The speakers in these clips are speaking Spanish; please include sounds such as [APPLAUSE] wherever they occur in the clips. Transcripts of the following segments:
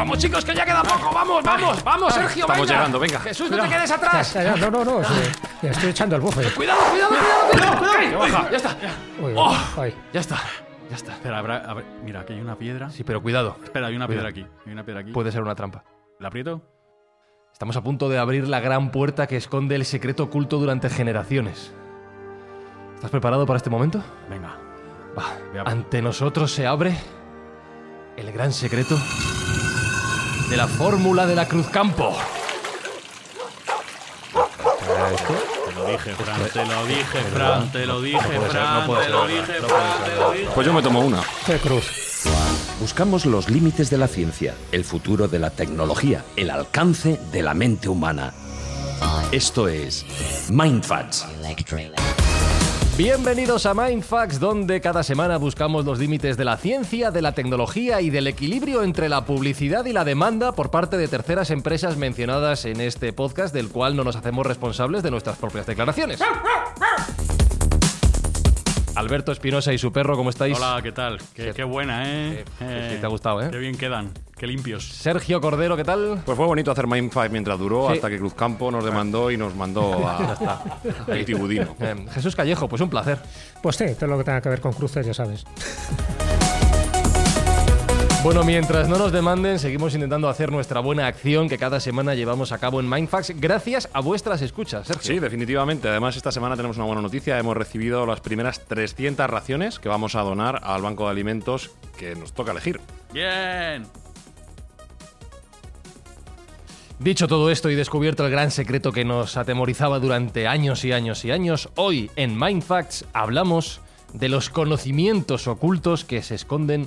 Vamos chicos, que ya queda poco. Vamos, vamos, vamos, Sergio. Estamos venga. llegando, venga. Jesús, no te quedes atrás. Ya, ya, no, no, no. sí, ya estoy echando el bufe. Cuidado, cuidado, cuidado, cuidado. cuidado. Ya está. Uy, Oh. ay. Ya está, ya está. Espera, habrá, mira, aquí hay una piedra. Sí, pero cuidado. Espera, hay una Cuidado. piedra aquí. Hay una piedra aquí. Puede ser una trampa. ¿La aprieto? Estamos a punto de abrir la gran puerta que esconde el secreto oculto durante generaciones. ¿Estás preparado para este momento? Venga. Va. Ante nosotros se abre el gran secreto de la fórmula de la Cruz Campo. Te lo dije, Fran, te lo dije, Fran, te lo dije, Fran, te lo dije, Fran, te lo dije. Pues yo me tomo una. Qué cruz. Buscamos los límites de la ciencia, el futuro de la tecnología, el alcance de la mente humana. Esto es Mindfacts. Bienvenidos a Mindfax, donde cada semana buscamos los límites de la ciencia, de la tecnología y del equilibrio entre la publicidad y la demanda por parte de terceras empresas mencionadas en este podcast, del cual no nos hacemos responsables de nuestras propias declaraciones. [LAUGHS] Alberto Espinosa y su perro, ¿cómo estáis? Hola, ¿qué tal? Qué, qué buena, ¿eh? Sí, te ha gustado, ¿eh? Qué bien quedan, qué limpios. Sergio Cordero, ¿qué tal? Pues fue bonito hacer Mindfight mientras duró, Sí. hasta que Cruzcampo nos demandó y nos mandó [LAUGHS] a, al Tibudino. Eh, Jesús Callejo, pues un placer. Pues sí, todo lo que tenga que ver con cruces, ya sabes. Bueno, mientras no nos demanden, seguimos intentando hacer nuestra buena acción que cada semana llevamos a cabo en Mindfax, gracias a vuestras escuchas, Sergio. Sí, definitivamente. Además, esta semana tenemos una buena noticia. Hemos recibido las primeras 300 raciones que vamos a donar al Banco de Alimentos que nos toca elegir. Bien. Dicho todo esto y descubierto el gran secreto que nos atemorizaba durante años y años y años, hoy en Mindfacts hablamos de los conocimientos ocultos que se esconden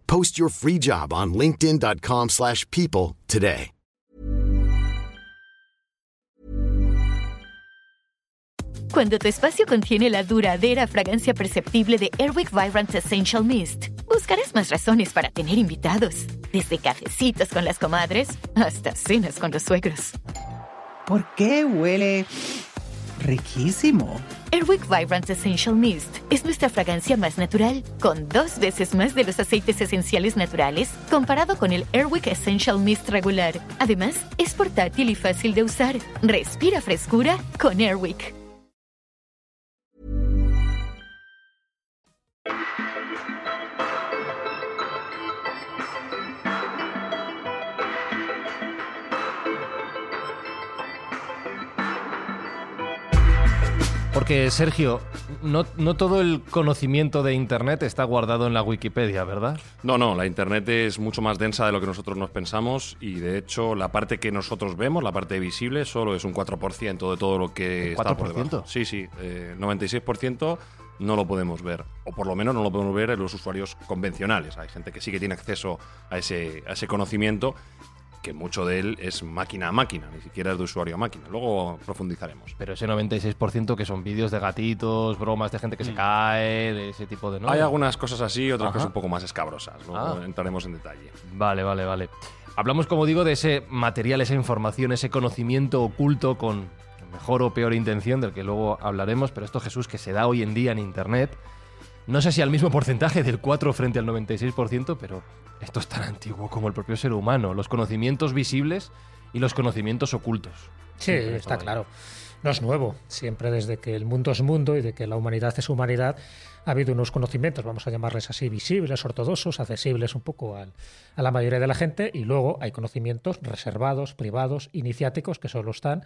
Post your free job on linkedin.com/people slash people today. Cuando tu espacio contiene la duradera fragancia perceptible de Airwick Vibrant Essential Mist, buscarás más razones para tener invitados, desde cafecitos con las comadres hasta cenas con los suegros. ¿Por qué huele riquísimo? Airwick Vibrant Essential Mist es nuestra fragancia más natural, con dos veces más de los aceites esenciales naturales comparado con el Airwick Essential Mist regular. Además, es portátil y fácil de usar. Respira frescura con Airwick. Sergio, no, no todo el conocimiento de Internet está guardado en la Wikipedia, ¿verdad? No, no, la Internet es mucho más densa de lo que nosotros nos pensamos y de hecho la parte que nosotros vemos, la parte visible, solo es un 4% de todo lo que ¿Un está por 4%? debajo. Sí, sí, eh, 96% no lo podemos ver, o por lo menos no lo podemos ver en los usuarios convencionales. Hay gente que sí que tiene acceso a ese, a ese conocimiento, que mucho de él es máquina a máquina, ni siquiera es de usuario a máquina. Luego profundizaremos. Pero ese 96% que son vídeos de gatitos, bromas de gente que se cae, de ese tipo de... ¿no? Hay algunas cosas así, otras Ajá. cosas un poco más escabrosas. Luego Ah. entraremos en detalle. Vale, vale, vale. Hablamos, como digo, de ese material, esa información, ese conocimiento oculto con mejor o peor intención, del que luego hablaremos, pero esto, Jesús, que se da hoy en día en Internet, no sé si al mismo porcentaje del 4 frente al 96%, pero Esto es tan antiguo como el propio ser humano, los conocimientos visibles y los conocimientos ocultos. Sí, Siempre está claro. No es nuevo. Siempre desde que el mundo es mundo y de que la humanidad es humanidad, ha habido unos conocimientos, vamos a llamarles así, visibles, ortodoxos, accesibles un poco al- a la mayoría de la gente, y luego hay conocimientos reservados, privados, iniciáticos, que solo están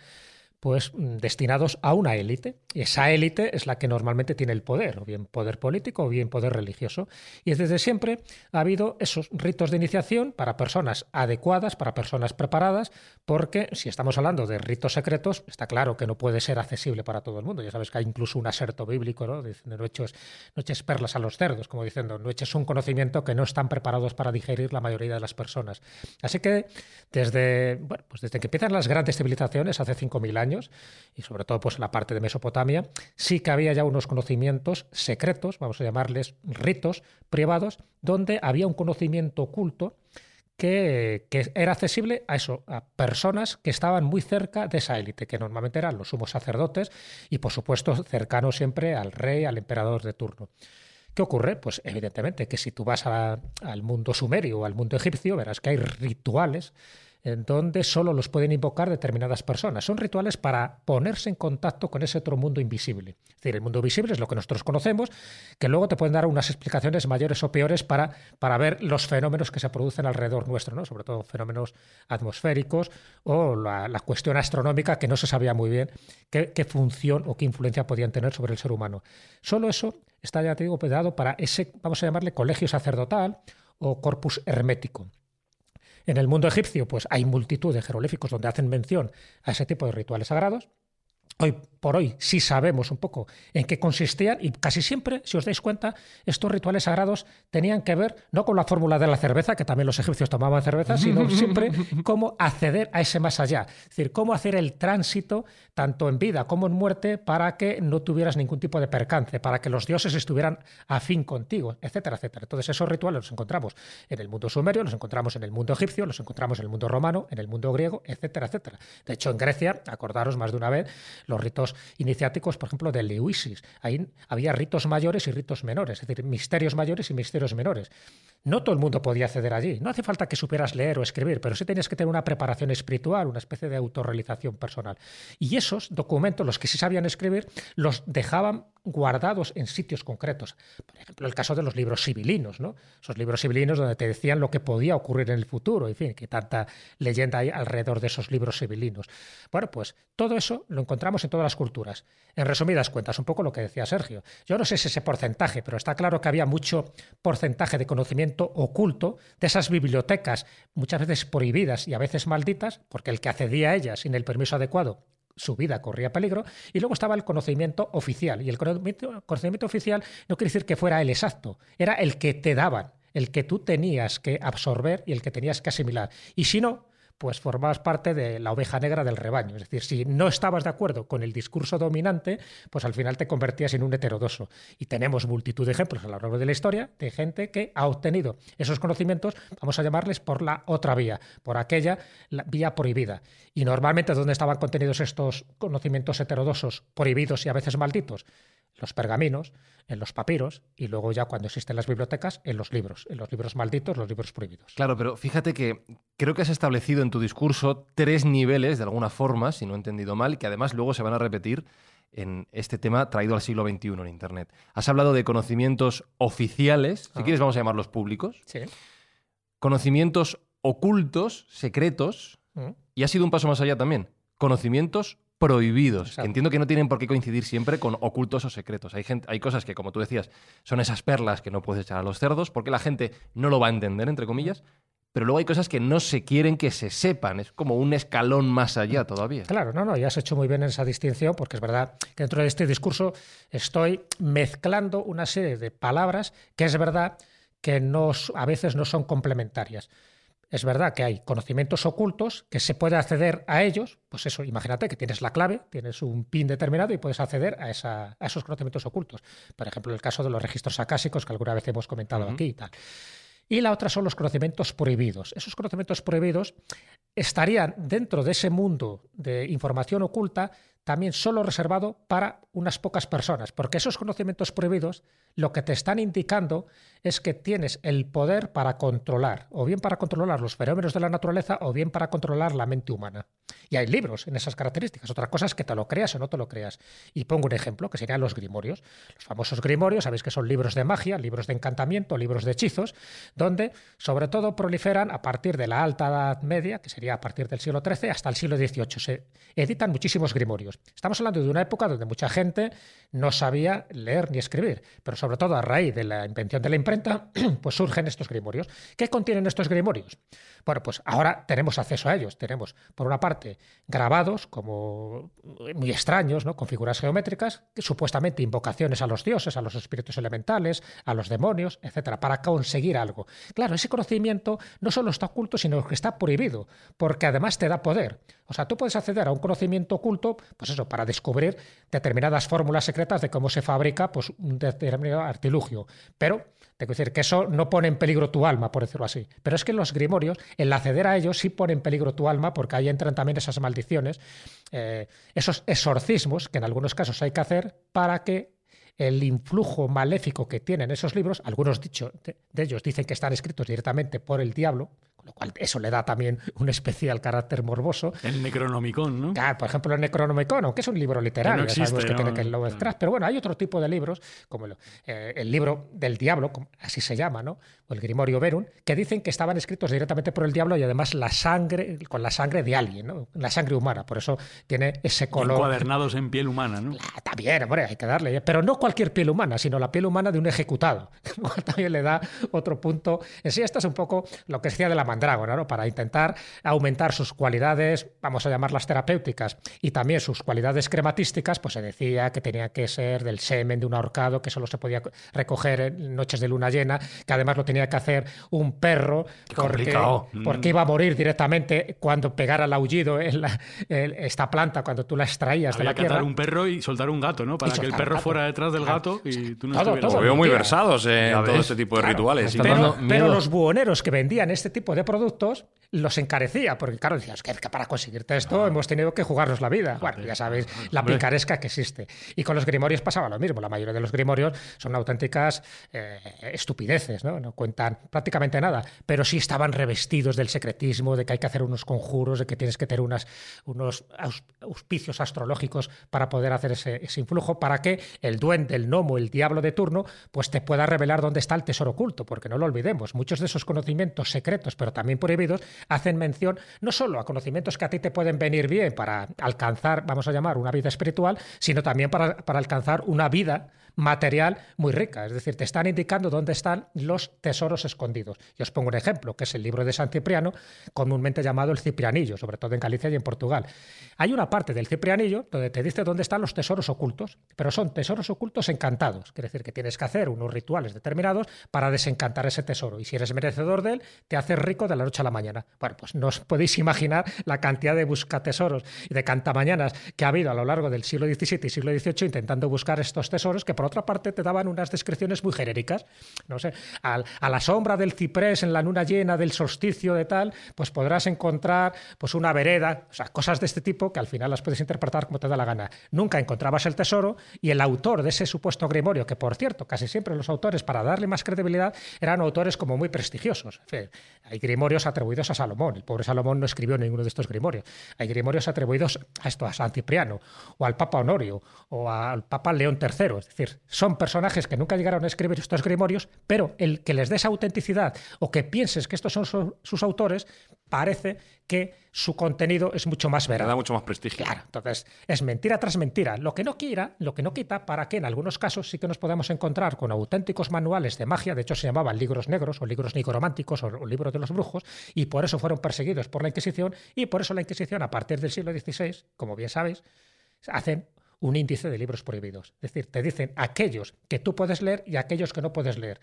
pues mm, destinados a una élite. Y esa élite es la que normalmente tiene el poder, o bien poder político o bien poder religioso. Y desde siempre ha habido esos ritos de iniciación para personas adecuadas, para personas preparadas, porque si estamos hablando de ritos secretos, está claro que no puede ser accesible para todo el mundo. Ya sabes que hay incluso un aserto bíblico, ¿no? Diciendo, no eches, no eches perlas a los cerdos, como diciendo, no eches un conocimiento que no están preparados para digerir la mayoría de las personas. Así que desde, bueno, pues desde que empiezan las grandes civilizaciones, hace 5.000 años, y sobre todo pues en la parte de Mesopotamia, sí que había ya unos conocimientos secretos, vamos a llamarles ritos privados, donde había un conocimiento oculto que, era accesible a eso, a personas que estaban muy cerca de esa élite, que normalmente eran los sumos sacerdotes y por supuesto cercanos siempre al rey, al emperador de turno. ¿Qué ocurre? Pues evidentemente que si tú vas al mundo sumerio o al mundo egipcio, verás que hay rituales donde solo los pueden invocar determinadas personas. Son rituales para ponerse en contacto con ese otro mundo invisible. Es decir, el mundo visible es lo que nosotros conocemos, que luego te pueden dar unas explicaciones mayores o peores para, para ver los fenómenos que se producen alrededor nuestro, ¿no? sobre todo fenómenos atmosféricos o la, cuestión astronómica que no se sabía muy bien qué, qué función o qué influencia podían tener sobre el ser humano. Solo eso está, ya te digo, dado para ese, vamos a llamarle colegio sacerdotal o corpus hermético. En el mundo egipcio, pues hay multitud de jeroglíficos donde hacen mención a ese tipo de rituales sagrados. Hoy por hoy sí sabemos un poco en qué consistían y casi siempre, si os dais cuenta, estos rituales sagrados tenían que ver no con la fórmula de la cerveza, que también los egipcios tomaban cerveza, sino [LAUGHS] siempre cómo acceder a ese más allá. Es decir, cómo hacer el tránsito, tanto en vida como en muerte, para que no tuvieras ningún tipo de percance, para que los dioses estuvieran afín contigo, etcétera, etcétera. Entonces esos rituales los encontramos en el mundo sumerio, los encontramos en el mundo egipcio, los encontramos en el mundo romano, en el mundo griego, etcétera, etcétera. De hecho, en Grecia, acordaros más de una vez, los ritos iniciáticos, por ejemplo, del Leusis. Ahí había ritos mayores y ritos menores, es decir, misterios mayores y misterios menores. No todo el mundo podía acceder allí. No hace falta que supieras leer o escribir, pero sí tenías que tener una preparación espiritual, una especie de autorrealización personal. Y esos documentos, los que sí sabían escribir, los dejaban guardados en sitios concretos. Por ejemplo, el caso de los libros sibilinos, ¿no? Esos libros sibilinos donde te decían lo que podía ocurrir en el futuro, en fin, que tanta leyenda hay alrededor de esos libros sibilinos. Bueno, pues todo eso lo encontramos en todas las culturas. En resumidas cuentas, un poco lo que decía Sergio. Yo no sé si ese porcentaje, pero está claro que había mucho porcentaje de conocimiento oculto de esas bibliotecas, muchas veces prohibidas y a veces malditas, porque el que accedía a ellas sin el permiso adecuado su vida corría peligro, y luego estaba el conocimiento oficial. Y el conocimiento, oficial no quiere decir que fuera el exacto, era el que te daban, el que tú tenías que absorber y el que tenías que asimilar. Y si no, pues formabas parte de la oveja negra del rebaño. Es decir, si no estabas de acuerdo con el discurso dominante, pues al final te convertías en un heterodoso. Y tenemos multitud de ejemplos a lo largo de la historia de gente que ha obtenido esos conocimientos, vamos a llamarles por la otra vía, por aquella la vía prohibida. Y normalmente, ¿dónde estaban contenidos estos conocimientos heterodosos, prohibidos y a veces malditos? Los pergaminos, en los papiros y luego ya cuando existen las bibliotecas, en los libros, en los libros malditos, los libros prohibidos. Claro, pero fíjate que creo que has establecido en tu discurso tres niveles, de alguna forma, si no he entendido mal, que además luego se van a repetir en este tema traído al siglo XXI en Internet. Has hablado de conocimientos oficiales, si Ah. quieres vamos a llamarlos públicos, Sí. conocimientos ocultos, secretos, Mm. y has ido un paso más allá también, conocimientos prohibidos, Exacto. que entiendo que no tienen por qué coincidir siempre con ocultos o secretos. Hay, gente, hay cosas que, como tú decías, son esas perlas que no puedes echar a los cerdos porque la gente no lo va a entender, entre comillas, pero luego hay cosas que no se quieren que se sepan. Es como un escalón más allá todavía. Claro, no, no, ya has hecho muy bien esa distinción, porque es verdad que dentro de este discurso estoy mezclando una serie de palabras que es verdad que no, a veces no son complementarias. Es verdad que hay conocimientos ocultos que se puede acceder a ellos, pues eso, imagínate que tienes la clave, tienes un pin determinado y puedes acceder a, esa- a esos conocimientos ocultos. Por ejemplo, el caso de los registros acásicos que alguna vez hemos comentado aquí y tal. Y la otra son los conocimientos prohibidos. Esos conocimientos prohibidos estarían dentro de ese mundo de información oculta también solo reservado para unas pocas personas, porque esos conocimientos prohibidos lo que te están indicando es que tienes el poder para controlar, o bien para controlar los fenómenos de la naturaleza, o bien para controlar la mente humana. Y hay libros en esas características. Otra cosa es que te lo creas o no te lo creas. Y pongo un ejemplo, que serían los grimorios. Los famosos grimorios, sabéis que son libros de magia, libros de encantamiento, libros de hechizos, donde sobre todo proliferan a partir de la Alta Edad Media, que sería a partir del siglo XIII, hasta el siglo XVIII. Se editan muchísimos grimorios. Estamos hablando de una época donde mucha gente no sabía leer ni escribir, pero sobre todo a raíz de la invención de la imprenta, [CLEARS THROAT] pues surgen estos grimorios. ¿Qué contienen estos grimorios? Bueno, pues ahora tenemos acceso a ellos. Tenemos, por una parte, grabados como muy extraños, ¿no? con figuras geométricas, supuestamente invocaciones a los dioses, a los espíritus elementales, a los demonios, etcétera, para conseguir algo. Claro, ese conocimiento no solo está oculto, sino que está prohibido, porque además te da poder. O sea, tú puedes acceder a un conocimiento oculto, pues eso, para descubrir determinadas fórmulas secretas de cómo se fabrica pues, un determinado artilugio. Pero, tengo que decir que eso no pone en peligro tu alma, por decirlo así. Pero es que los grimorios, el acceder a ellos sí pone en peligro tu alma, porque ahí entran también esas maldiciones, eh, esos exorcismos que en algunos casos hay que hacer para que el influjo maléfico que tienen esos libros, algunos dicho, de ellos dicen que están escritos directamente por el diablo, lo cual eso le da también un especial carácter morboso. El Necronomicon, ¿no? Claro, por ejemplo, el Necronomicon, aunque es un libro literario, Que no existe, sabemos que ¿no? tiene que el Lovecraft, pero bueno, hay otro tipo de libros, como el, eh, el libro del diablo, así se llama, ¿no? O el Grimorio Verum, que dicen que estaban escritos directamente por el diablo y además la sangre, con la sangre de alguien, ¿no? La sangre humana, por eso tiene ese color. Encuadernados en piel humana, ¿no? Ah, Está bien, hombre, hay que darle. Pero no cualquier piel humana, sino la piel humana de un ejecutado. [LAUGHS] Lo cual también le da otro punto. En sí, esto es un poco lo que decía de la mandrágora, ¿no? Para intentar aumentar sus cualidades, vamos a llamarlas terapéuticas, y también sus cualidades crematísticas, pues se decía que tenía que ser del semen de un ahorcado, que solo se podía recoger en noches de luna llena, que además lo tenía que hacer un perro, porque, complicado. porque iba a morir directamente cuando pegara el aullido en la- en esta planta, cuando tú la extraías de Había la que tierra. un perro y soltar un gato, ¿no? Para que el perro fuera detrás del gato y tú no Todo, estuvieras. todo. Lo veo muy versados en todo este tipo de Claro, rituales. Pero, pero los buhoneros que vendían este tipo de productos los encarecía, porque claro, decías que, que para conseguirte esto hemos tenido que jugarnos la vida. Bueno, ya sabéis la picaresca que existe. Y con los grimorios pasaba lo mismo. La mayoría de los grimorios son auténticas eh, estupideces, ¿no? No cuentan prácticamente nada, pero sí estaban revestidos del secretismo, de que hay que hacer unos conjuros, de que tienes que tener unas, unos aus- auspicios astrológicos para poder hacer ese, ese influjo, para que el duende, el gnomo, el diablo de turno, pues te pueda revelar dónde está el tesoro oculto, porque no lo olvidemos, muchos de esos conocimientos secretos, pero también prohibidos, hacen mención no solo a conocimientos que a ti te pueden venir bien para alcanzar, vamos a llamar, una vida espiritual, sino también para, para alcanzar una vida material muy rica. Es decir, te están indicando dónde están los tesoros escondidos. Y os pongo un ejemplo, que es el libro de San Cipriano, comúnmente llamado el Ciprianillo, sobre todo en Galicia y en Portugal. Hay una parte del Ciprianillo donde te dice dónde están los tesoros ocultos, pero son tesoros ocultos encantados. Quiere decir que tienes que hacer unos rituales determinados para desencantar ese tesoro. Y si eres merecedor de él, te haces rico de la noche a la mañana. Bueno, pues no os podéis imaginar la cantidad de buscatesoros y de cantamañanas que ha habido a lo largo del siglo XVII y siglo XVIII intentando buscar estos tesoros que otra parte te daban unas descripciones muy genéricas. No sé, a la sombra del ciprés en la luna llena del solsticio de tal, pues podrás encontrar pues una vereda, o sea, cosas de este tipo que al final las puedes interpretar como te da la gana. Nunca encontrabas el tesoro y el autor de ese supuesto grimorio, que por cierto, casi siempre los autores, para darle más credibilidad, eran autores como muy prestigiosos. Hay grimorios atribuidos a Salomón. El pobre Salomón no escribió ninguno de estos grimorios. Hay grimorios atribuidos a esto, a San Cipriano, o al Papa Honorio, o al Papa León III. Es decir, son personajes que nunca llegaron a escribir estos grimorios, pero el que les des autenticidad o que pienses que estos son su- sus autores, parece que su contenido es mucho más Le da mucho más prestigio. Claro, entonces es mentira tras mentira. Lo que no quiera, lo que no quita para que en algunos casos sí que nos podamos encontrar con auténticos manuales de magia, de hecho se llamaban libros negros o libros nigrománticos o, o libros de los brujos, y por eso fueron perseguidos por la Inquisición, y por eso la Inquisición a partir del siglo XVI, como bien sabéis, hacen un índice de libros prohibidos. Es decir, te dicen aquellos que tú puedes leer y aquellos que no puedes leer.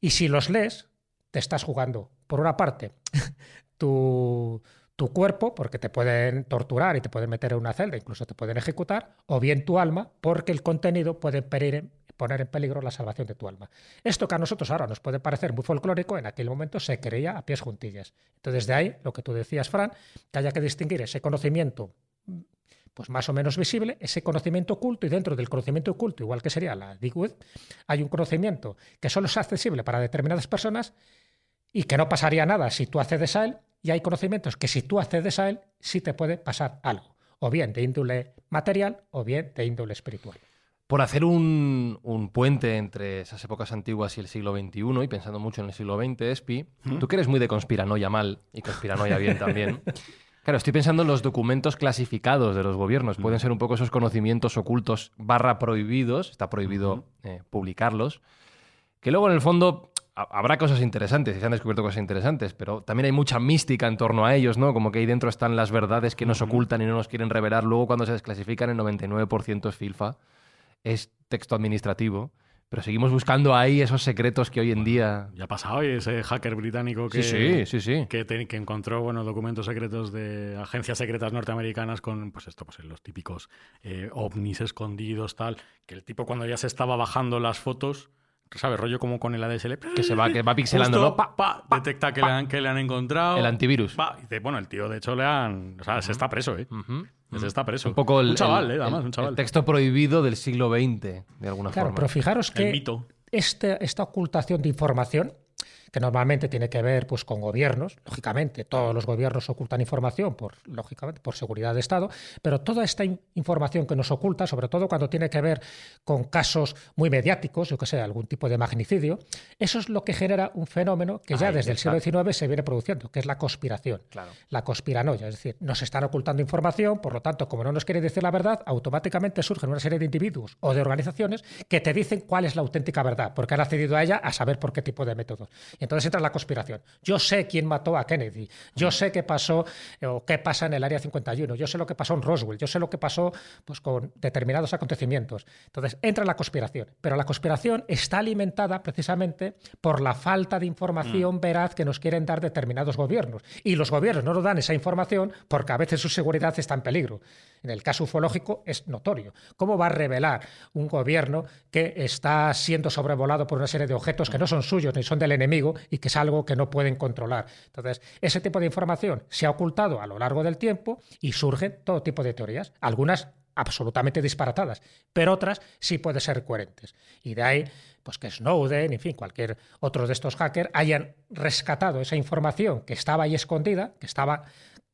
Y si los lees, te estás jugando, por una parte, [LAUGHS] tu, tu cuerpo, porque te pueden torturar y te pueden meter en una celda, incluso te pueden ejecutar, o bien tu alma, porque el contenido puede poner en peligro la salvación de tu alma. Esto que a nosotros ahora nos puede parecer muy folclórico, en aquel momento se creía a pies juntillas. Entonces, de ahí lo que tú decías, Fran, que haya que distinguir ese conocimiento pues más o menos visible, ese conocimiento oculto, y dentro del conocimiento oculto, igual que sería la Deep Web, hay un conocimiento que solo es accesible para determinadas personas y que no pasaría nada si tú accedes a él, y hay conocimientos que si tú accedes a él, sí te puede pasar algo, o bien de índole material o bien de índole espiritual. Por hacer un, un puente entre esas épocas antiguas y el siglo XXI, y pensando mucho en el siglo XX, Espi, tú que eres muy de conspiranoia mal y conspiranoia bien también. [LAUGHS] Claro, estoy pensando en los documentos clasificados de los gobiernos. Pueden ser un poco esos conocimientos ocultos barra prohibidos, está prohibido eh, publicarlos, que luego en el fondo ha- habrá cosas interesantes, y se han descubierto cosas interesantes, pero también hay mucha mística en torno a ellos, ¿no? Como que ahí dentro están las verdades que nos ocultan y no nos quieren revelar. Luego cuando se desclasifican el 99% es filfa, es texto administrativo, pero seguimos buscando ahí esos secretos que hoy en día... Ya ha pasado y ese hacker británico que, Sí, sí, sí, sí. que, te- que encontró bueno, documentos secretos de agencias secretas norteamericanas con pues esto, pues los típicos eh, ovnis escondidos, tal, que el tipo cuando ya se estaba bajando las fotos, ¿sabes? Rollo como con el ADSL. Que se va, que va [LAUGHS] pixelando, Justo, ¿no? Pa, pa, detecta que, Le han, que le han encontrado. El antivirus. Pa, y dice, bueno, el tío de hecho le han... O sea, se está preso, ¿eh? Se está preso. Un poco el, Un chaval, el- ¿eh? Además, el- un chaval. el texto prohibido del siglo XX, de alguna Claro, forma. pero fijaros El que mito. este- esta ocultación de información, que normalmente tiene que ver pues, con gobiernos, lógicamente, todos los gobiernos ocultan información por, lógicamente, por seguridad de Estado, pero toda esta in- información que nos oculta, sobre todo cuando tiene que ver con casos muy mediáticos, yo que sé, algún tipo de magnicidio, eso es lo que genera un fenómeno que ya Ahí desde el siglo XIX se viene produciendo, que es la conspiración. Claro. La conspiranoia, es decir, nos están ocultando información, por lo tanto, como no nos quieren decir la verdad, automáticamente surgen una serie de individuos o de organizaciones que te dicen cuál es la auténtica verdad, porque han accedido a ella a saber por qué tipo de métodos. Entonces entra la conspiración. Yo sé quién mató a Kennedy, yo sé qué pasó eh, o qué pasa en el Área 51, yo sé lo que pasó en Roswell, yo sé lo que pasó pues, con determinados acontecimientos. Entonces entra la conspiración, pero la conspiración está alimentada precisamente por la falta de información veraz que nos quieren dar determinados gobiernos. Y los gobiernos no nos dan esa información porque a veces su seguridad está en peligro. En el caso ufológico es notorio. ¿Cómo va a revelar un gobierno que está siendo sobrevolado por una serie de objetos que no son suyos ni son del enemigo y que es algo que no pueden controlar? Entonces, ese tipo de información se ha ocultado a lo largo del tiempo y surgen todo tipo de teorías. Algunas absolutamente disparatadas, pero otras sí pueden ser coherentes. Y de ahí, pues que Snowden, en fin, cualquier otro de estos hackers hayan rescatado esa información que estaba ahí escondida, que estaba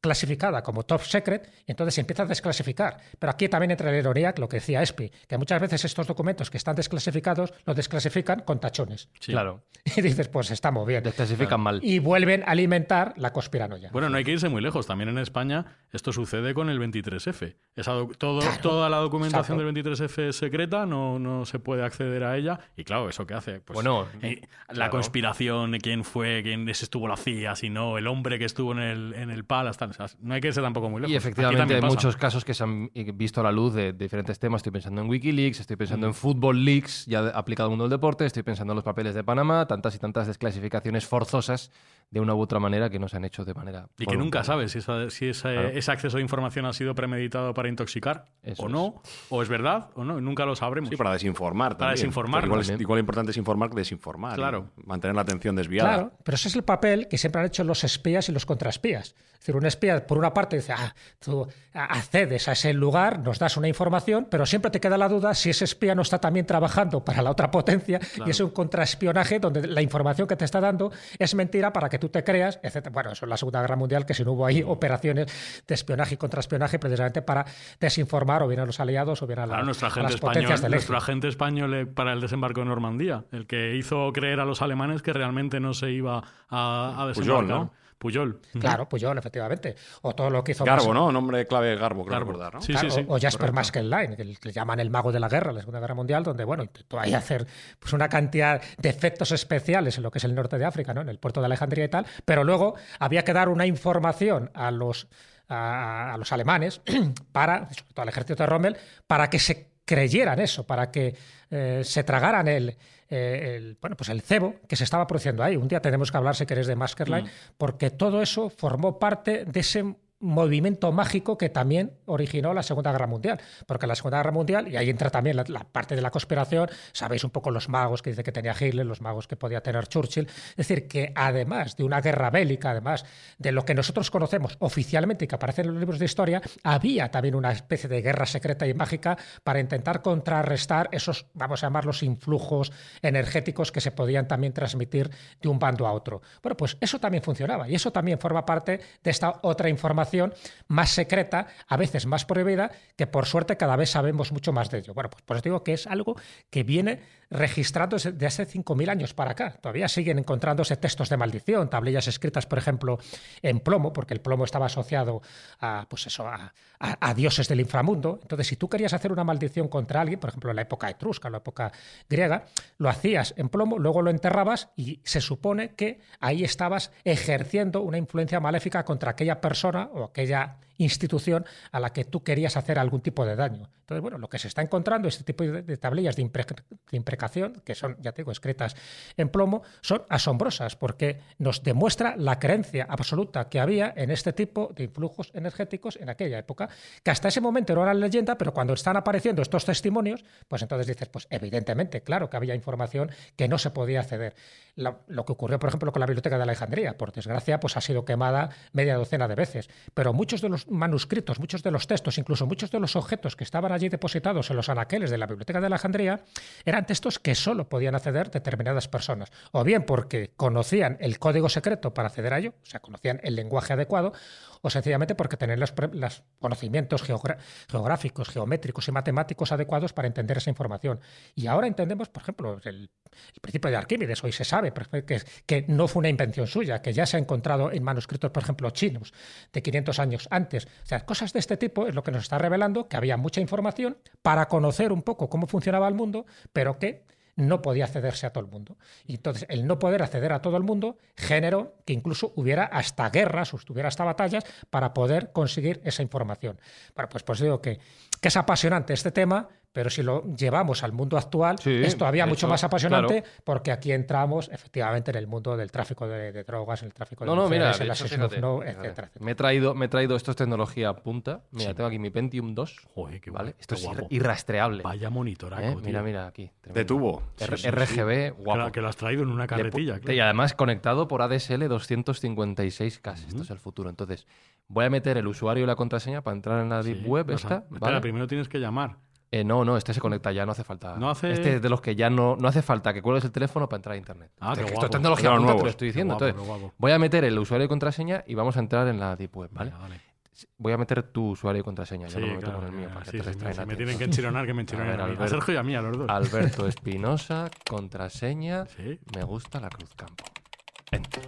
clasificada como top secret, y entonces se empieza a desclasificar. Pero aquí también entra la ironía, lo que decía Espi, que muchas veces estos documentos que están desclasificados los desclasifican con tachones. Claro, [LAUGHS] Y dices, pues estamos bien. desclasifican mal. Y vuelven a alimentar la conspiranoia. Bueno, no hay que irse muy lejos. También en España esto sucede con el 23F. Esa toda la documentación Exacto. del 23F es secreta, no, no se puede acceder a ella. Y claro, ¿eso qué hace? Pues, Bueno, eh, la conspiración, quién fue, quién es- estuvo la CIA, si no, el hombre que estuvo en el, en el. O sea, no hay que irse tampoco muy lejos. Y efectivamente hay pasa. muchos casos que se han visto a la luz de diferentes temas. Estoy pensando en Wikileaks, estoy pensando en Football Leaks, ya aplicado al mundo del deporte, estoy pensando en los papeles de Panamá, tantas y tantas desclasificaciones forzosas de una u otra manera que no se han hecho de manera. Y que nunca sabes si, esa- si ese, Claro. ese acceso de información ha sido premeditado para intoxicar Eso o es. no, o es verdad o no, nunca lo sabremos. Sí, para desinformar Para también. desinformar Igual, es, igual importante es informar que desinformar. Claro. Mantener la atención desviada. Claro, pero ese es el papel que siempre han hecho los espías y los contraespías. Es decir, un espía, por una parte, dice, ah, tú accedes a ese lugar, nos das una información, pero siempre te queda la duda si ese espía no está también trabajando para la otra potencia y es un contraespionaje donde la información que te está dando es mentira para que tú te creas, etc. Bueno, eso es la Segunda Guerra Mundial, que si no hubo ahí operaciones de espionaje y contraespionaje precisamente para desinformar o bien a los aliados o bien a, la- Claro, nuestro a agente, las potencias español, del nuestro agente español eh, para el desembarco en Normandía, el que hizo creer a los alemanes que realmente no se iba a, a desembarcar. Puyol, ¿no? Puyol. Claro, yo, efectivamente. O todo lo que hizo Garbo, ¿no? Nombre clave Garbo, creo Garbo. recordar, ¿no? Sí, Claro, sí, sí. o, Jasper correcto. Maskelyne, que le que le llaman el mago de la guerra, la Segunda Guerra Mundial, donde bueno, intentó ahí hacer pues, una cantidad de efectos especiales en lo que es el norte de África, ¿no? en el puerto de Alejandría y tal, pero luego había que dar una información a los, a, a los alemanes, [CLEARS THROAT] para, sobre todo al ejército de Rommel, para que se creyeran eso, para que eh, se tragaran el, eh, el, bueno, pues el cebo que se estaba produciendo ahí. Un día tenemos que hablar, si queréis, de Maskerline, porque todo eso formó parte de ese movimiento mágico que también originó la Segunda Guerra Mundial. Porque la Segunda Guerra Mundial, y ahí entra también la, parte de la conspiración, sabéis un poco los magos que dice que tenía Hitler, los magos que podía tener Churchill. Es decir, que además de una guerra bélica, además de lo que nosotros conocemos oficialmente y que aparece en los libros de historia, había también una especie de guerra secreta y mágica para intentar contrarrestar esos, vamos a llamarlos, influjos energéticos que se podían también transmitir de un bando a otro. Bueno, pues eso también funcionaba y eso también forma parte de esta otra información más secreta, a veces más prohibida, que por suerte cada vez sabemos mucho más de ello. Bueno, pues, pues digo que es algo que viene registrado desde hace 5.000 años para acá. Todavía siguen encontrándose textos de maldición, tablillas escritas, por ejemplo, en plomo, porque el plomo estaba asociado a, pues eso, a, a, dioses del inframundo. Entonces, si tú querías hacer una maldición contra alguien, por ejemplo, en la época etrusca, en la época griega, lo hacías en plomo, luego lo enterrabas y se supone que ahí estabas ejerciendo una influencia maléfica contra aquella persona o aquella institución a la que tú querías hacer algún tipo de daño. Entonces, bueno, lo que se está encontrando, este tipo de, tablillas de, imprecación, que son, ya te digo, escritas en plomo, son asombrosas porque nos demuestra la creencia absoluta que había en este tipo de influjos energéticos en aquella época, que hasta ese momento no eran leyenda, pero cuando están apareciendo estos testimonios, pues entonces dices, pues evidentemente, claro que había información que no se podía acceder. Lo, lo que ocurrió, por ejemplo, con la Biblioteca de Alejandría, por desgracia, pues ha sido quemada media docena de veces, pero muchos de los manuscritos, muchos de los textos, incluso muchos de los objetos que estaban allí depositados en los anaqueles de la Biblioteca de Alejandría, eran textos que solo podían acceder determinadas personas, o bien porque conocían el código secreto para acceder a ello, o sea, conocían el lenguaje adecuado, o sencillamente porque tenían los, conocimientos geográficos, geométricos y matemáticos adecuados para entender esa información. Y ahora entendemos, por ejemplo, el, principio de Arquímedes, hoy se sabe que, no fue una invención suya, que ya se ha encontrado en manuscritos, por ejemplo, chinos de 500 años antes. O sea, cosas de este tipo es lo que nos está revelando que había mucha información para conocer un poco cómo funcionaba el mundo, pero que no podía accederse a todo el mundo. Y entonces el no poder acceder a todo el mundo generó que incluso hubiera hasta guerras, o hubiera hasta batallas para poder conseguir esa información. Bueno, pues, pues digo que es apasionante este tema, pero si lo llevamos al mundo actual, es todavía mucho más apasionante porque aquí entramos efectivamente en el mundo del tráfico de, drogas, en el tráfico de no, no, mira, el etcétera, Me he traído, me he traído esto es tecnología punta. Mira, tengo aquí mi Pentium 2. Joder, qué ¿vale? Esto es irrastreable. Vaya monitoraco, ¿Eh? Mira, mira, aquí. De tubo. RGB, guapo. Que lo has traído en una carretilla. Y además conectado por ADSL 256K. Esto es el futuro. Entonces, voy a meter el usuario y la contraseña para entrar en la Deep Web esta. Espera, primero tienes que llamar. Eh, no, no, este se conecta ya, no hace falta. No hace... Este es de los que ya no, no hace falta que cuelgues el teléfono para entrar a internet. Ah, qué Esto es tecnología te lo estoy diciendo. Entonces, voy a meter el usuario y contraseña y vamos a entrar en la Deep Web, ¿vale? Voy a meter tu usuario y contraseña, yo no me meto con el mío para que te sí, Me tienen que enchironar, que me [LAUGHS] enchironen a, a, Sergio y a mí, a los dos. Alberto [LAUGHS] Espinosa, contraseña, me gusta la Cruz Campo. Enter.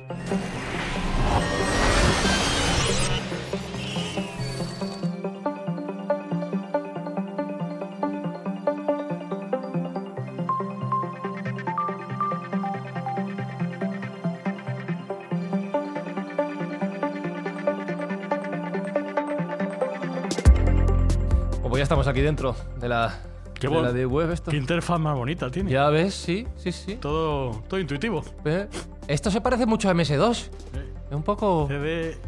Ya estamos aquí dentro de la, Qué de la web. Esto. Qué interfaz más bonita tiene. Ya ves, sí, sí, sí. Todo, todo intuitivo. Esto se parece mucho a MS2. Es un poco... CD...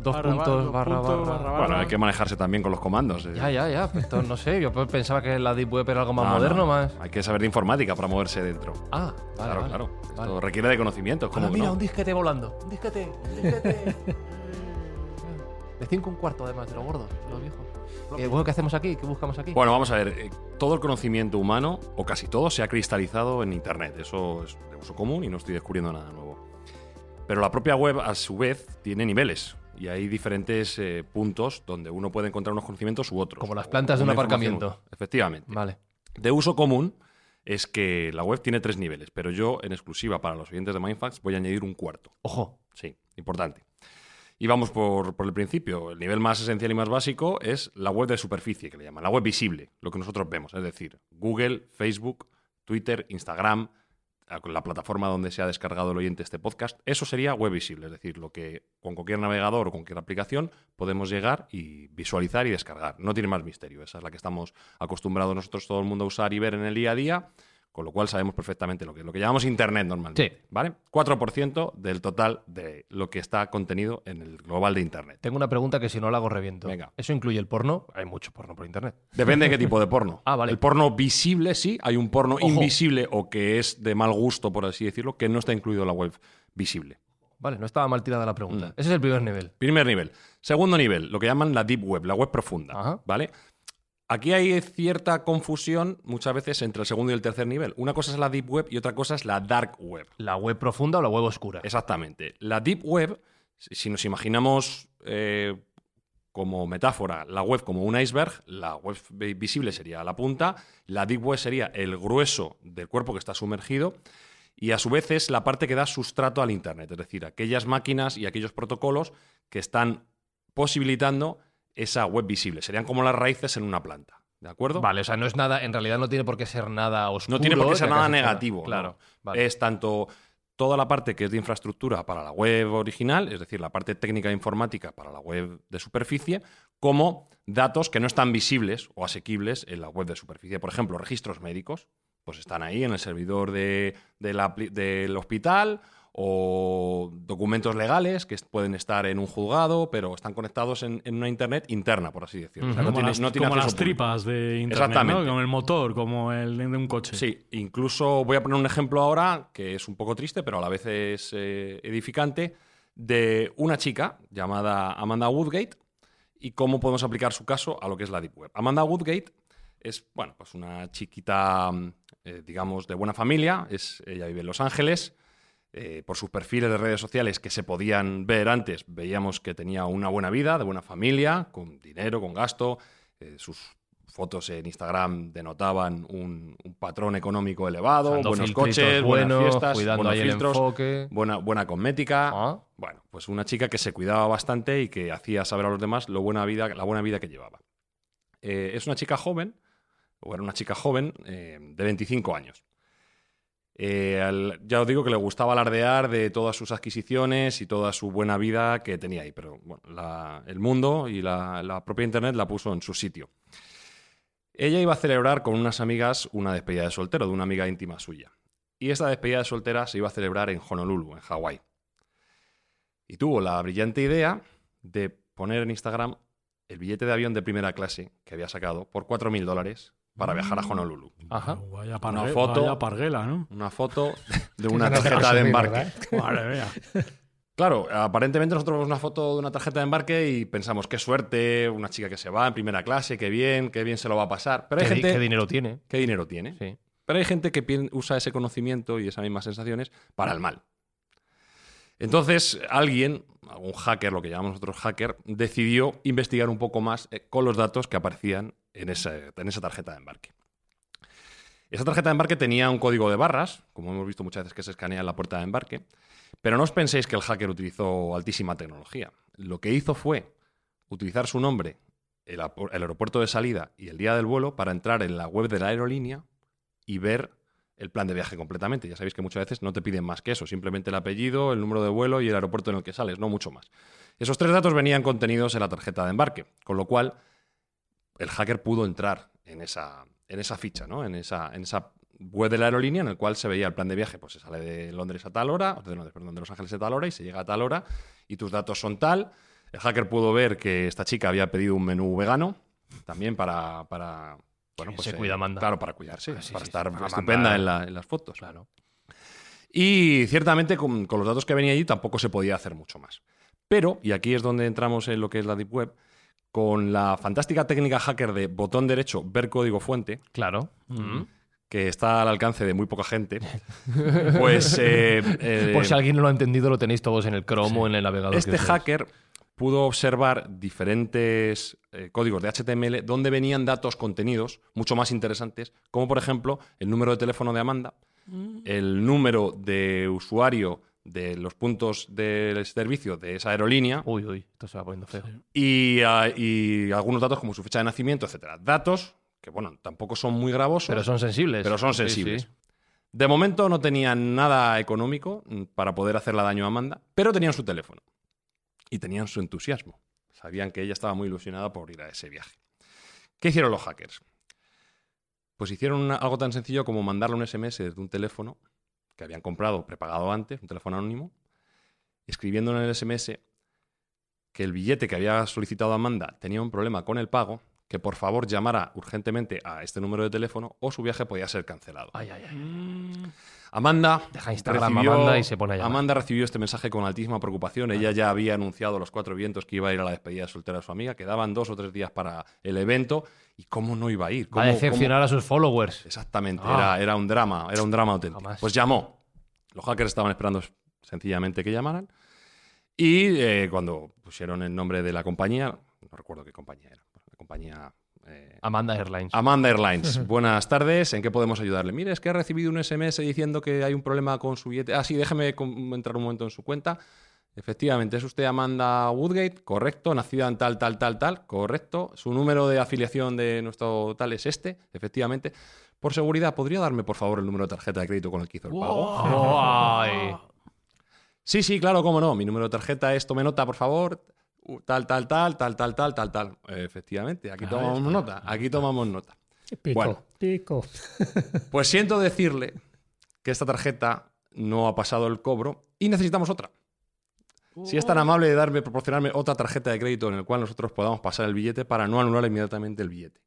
Dos puntos, barra, barra, Bueno, hay que manejarse también con los comandos. Eh. Ya, ya, ya. no sé, yo pensaba que la Deep Web era algo más moderno, más. Hay que saber de informática para moverse dentro. Ah, vale, claro, claro. Esto requiere de conocimiento. Ah, mira, un disquete volando. Un disquete, un disquete. [LAUGHS] de cinco un cuarto, además, de lo gordo, de lo viejo. Eh, ¿Qué hacemos aquí? ¿Qué buscamos aquí? Bueno, vamos a ver. Eh, todo el conocimiento humano, o casi todo, se ha cristalizado en Internet. Eso es de uso común y no estoy descubriendo nada nuevo. Pero la propia web, a su vez, tiene niveles. Y hay diferentes eh, puntos donde uno puede encontrar unos conocimientos u otros. Como las plantas de un aparcamiento. Efectivamente. Vale. De uso común es que la web tiene tres niveles, pero yo, en exclusiva para los oyentes de Mindfax, voy a añadir un cuarto. Ojo. Sí, importante. Y vamos por, el principio. El nivel más esencial y más básico es la web de superficie, que le llaman, la web visible, lo que nosotros vemos, es decir, Google, Facebook, Twitter, Instagram, la plataforma donde se ha descargado el oyente este podcast, eso sería web visible, es decir, lo que con cualquier navegador o cualquier aplicación podemos llegar y visualizar y descargar. No tiene más misterio, esa es la que estamos acostumbrados nosotros todo el mundo a usar y ver en el día a día con lo cual sabemos perfectamente lo que, lo que llamamos Internet normalmente. Sí. ¿Vale? 4% del total de lo que está contenido en el global de Internet. Tengo una pregunta que si no la hago reviento. Venga. ¿Eso incluye el porno? Hay mucho porno por internet. Depende de qué tipo de porno. [LAUGHS] Ah, vale. El porno visible, sí. Hay un porno Ojo. invisible o que es de mal gusto, por así decirlo, que no está incluido en la web visible. Vale, no estaba mal tirada la Mm. pregunta. Ese es el primer nivel. Primer nivel. Segundo nivel, lo que llaman la deep web, la web profunda. Ajá. ¿Vale? Aquí hay cierta confusión muchas veces entre el segundo y el tercer nivel. Una cosa es la deep web y otra cosa es la dark web. ¿La web profunda o la web oscura? Exactamente. La deep web, si nos imaginamos eh, como metáfora la web como un iceberg, la web vi- visible sería la punta, la deep web sería el grueso del cuerpo que está sumergido y a su vez es la parte que da sustrato al Internet, es decir, aquellas máquinas y aquellos protocolos que están posibilitando esa web visible. Serían como las raíces en una planta. ¿De acuerdo? Vale, o sea, no es nada, en realidad no tiene por qué ser nada oscuro. No tiene por qué ser nada negativo. Claro. ¿no? vale. Es tanto toda la parte que es de infraestructura para la web original, es decir, la parte técnica e informática para la web de superficie, como datos que no están visibles o asequibles en la web de superficie. Por ejemplo, registros médicos, pues están ahí en el servidor de, de la del hospital o documentos legales que pueden estar en un juzgado, pero están conectados en, en una internet interna, por así decirlo. O sea, no como tiene- las, no tiene como las tripas de internet, Exactamente. ¿no? Como el motor, como el de un coche. Sí, incluso voy a poner un ejemplo ahora que es un poco triste, pero a la vez es eh, edificante, de una chica llamada Amanda Woodgate y cómo podemos aplicar su caso a lo que es la Deep Web. Amanda Woodgate es, bueno, pues una chiquita, mm, eh, digamos, de buena familia, es, ella vive en Los Ángeles. Eh, por sus perfiles de redes sociales que se podían ver antes, veíamos que tenía una buena vida, de buena familia, con dinero, con gasto. eh, sus fotos en Instagram denotaban un, un patrón económico elevado, Usando buenos coches, buenos, buenas fiestas, cuidando buenos el filtros, enfoque. buena, buena cosmética. Ah. Bueno, pues una chica que se cuidaba bastante y que hacía saber a los demás lo buena vida, la buena vida que llevaba. Eh, es una chica joven, o era una chica joven, de 25 años. Eh, ya os digo que le gustaba alardear de todas sus adquisiciones y toda su buena vida que tenía ahí, pero bueno, el mundo y la, la propia Internet la puso en su sitio. Ella iba a celebrar con unas amigas una despedida de soltero de una amiga íntima suya. Y esta despedida de soltera se iba a celebrar en Honolulu, en Hawái. Y tuvo la brillante idea de poner en Instagram el billete de avión de primera clase que había sacado por 4.000 dólares para viajar a Honolulu. Ajá. Vaya, Una foto. vaya parguela, ¿no? Una foto de [LAUGHS] una tarjeta de embarque. [LAUGHS] Madre mía. Claro, aparentemente nosotros vemos una foto de una tarjeta de embarque y pensamos, qué suerte, una chica que se va en primera clase, qué bien, qué bien se lo va a pasar. Pero hay ¿Qué, gente... qué dinero tiene? ¿Qué dinero tiene? Sí. Pero hay gente que usa ese conocimiento y esas mismas sensaciones para el mal. Entonces, alguien, algún hacker, lo que llamamos nosotros hacker, decidió investigar un poco más eh, con los datos que aparecían en esa, en esa tarjeta de embarque. Esa tarjeta de embarque tenía un código de barras, como hemos visto muchas veces que se escanea en la puerta de embarque, pero no os penséis que el hacker utilizó altísima tecnología. Lo que hizo fue utilizar su nombre, el aeropuerto de salida y el día del vuelo para entrar en la web de la aerolínea y ver el plan de viaje completamente. Ya sabéis que muchas veces no te piden más que eso, simplemente el apellido, el número de vuelo y el aeropuerto en el que sales, no mucho más. Esos tres datos venían contenidos en la tarjeta de embarque, con lo cual el hacker pudo entrar en esa, en esa ficha, ¿no? en, esa, en esa web de la aerolínea en el cual se veía el plan de viaje, pues se sale de Londres a tal hora, de Londres, perdón, de Los Ángeles a tal hora y se llega a tal hora y tus datos son tal. El hacker pudo ver que esta chica había pedido un menú vegano también para... para bueno, pues, se eh, cuida Amanda. Claro, para cuidarse, Ah, sí, para sí, estar sí, estupenda mandar- en, la- en las fotos. Claro. Y ciertamente con, con los datos que venía allí tampoco se podía hacer mucho más. Pero, y aquí es donde entramos en lo que es la Deep Web, con la fantástica técnica hacker de botón derecho, ver código fuente, Claro. que está al alcance de muy poca gente, [LAUGHS] pues... eh, eh, Por si alguien no lo ha entendido, lo tenéis todos en el Chrome o en el navegador. este hacker pudo observar diferentes eh, códigos de HTML donde venían datos contenidos mucho más interesantes, como por ejemplo el número de teléfono de Amanda, el número de usuario de los puntos del servicio de esa aerolínea Uy, uy, esto se va poniendo feo. y, ah, y algunos datos como su fecha de nacimiento, etcétera. Datos que, bueno, tampoco son muy gravosos, Pero son sensibles. pero son sensibles. sí. De momento no tenían nada económico mm, para poder hacerle daño a Amanda, pero tenían su teléfono y tenían su entusiasmo. Sabían que ella estaba muy ilusionada por ir a ese viaje. ¿Qué hicieron los hackers? pues hicieron una- algo tan sencillo como mandarle un SMS desde un teléfono que habían comprado prepagado antes, un teléfono anónimo, escribiendo en el SMS que el billete que había solicitado Amanda tenía un problema con el pago, que por favor llamara urgentemente a este número de teléfono o su viaje podía ser cancelado. Ay, ay, ay. Mm, Amanda Deja Instagram a Amanda y se pone a llamar. Amanda recibió este mensaje con altísima preocupación. Ella ya había anunciado a los cuatro vientos que iba a ir a la despedida soltera de su amiga. Quedaban dos o tres días para el evento. ¿Y cómo no iba a ir? Va ¿Cómo- a decepcionar a sus followers. Exactamente. Ah. Era, era un drama. Era un drama auténtico. Jamás. Pues llamó. Los hackers estaban esperando sencillamente que llamaran. Y eh, cuando pusieron el nombre de la compañía, no recuerdo qué compañía era. La compañía eh, Amanda Airlines. Amanda Airlines, [LAUGHS] buenas tardes. ¿En qué podemos ayudarle? Mire, es que ha recibido un SMS diciendo que hay un problema con su billete. Ah, sí, déjeme entrar un momento en su cuenta. Efectivamente, es usted Amanda Woodgate, correcto, nacida en tal, tal, tal, tal, correcto. Su número de afiliación de nuestro tal es este, efectivamente. Por seguridad, ¿podría darme, por favor, el número de tarjeta de crédito con el que hizo el pago? Ay. Sí, sí, claro, cómo no. Mi número de tarjeta es, tome nota, por favor. Tal, tal, tal, tal, tal, tal, tal, tal. Efectivamente, aquí tomamos nota. Aquí tomamos nota. Pico, Bueno. pico. [LAUGHS] Pues siento decirle que esta tarjeta no ha pasado el cobro y necesitamos otra. Si es tan amable de darme, proporcionarme otra tarjeta de crédito en la cual nosotros podamos pasar el billete para no anular inmediatamente el billete.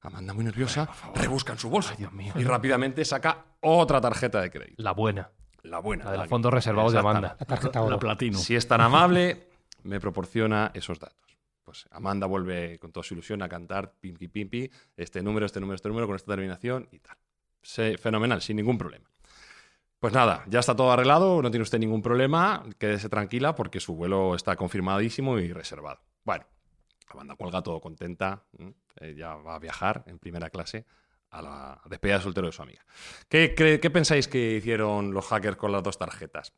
Amanda, muy nerviosa, rebusca en su bolsa Dios mío. y rápidamente saca otra tarjeta de crédito. La buena. La buena. La de los fondos reservados de. Amanda. La tarjeta la oro. platino. Si es tan amable, me proporciona esos datos. Pues Amanda vuelve con toda su ilusión a cantar pimpi pimpi, este número, este número, este número, con esta terminación y tal. Se- fenomenal, sin ningún problema. Pues nada, ya está todo arreglado, no tiene usted ningún problema, quédese tranquila porque su vuelo está confirmadísimo y reservado. Bueno, Amanda cuelga todo contenta, ¿m? ella va a viajar en primera clase a la despedida de soltero de su amiga. ¿Qué, qué pensáis que hicieron los hackers con las dos tarjetas?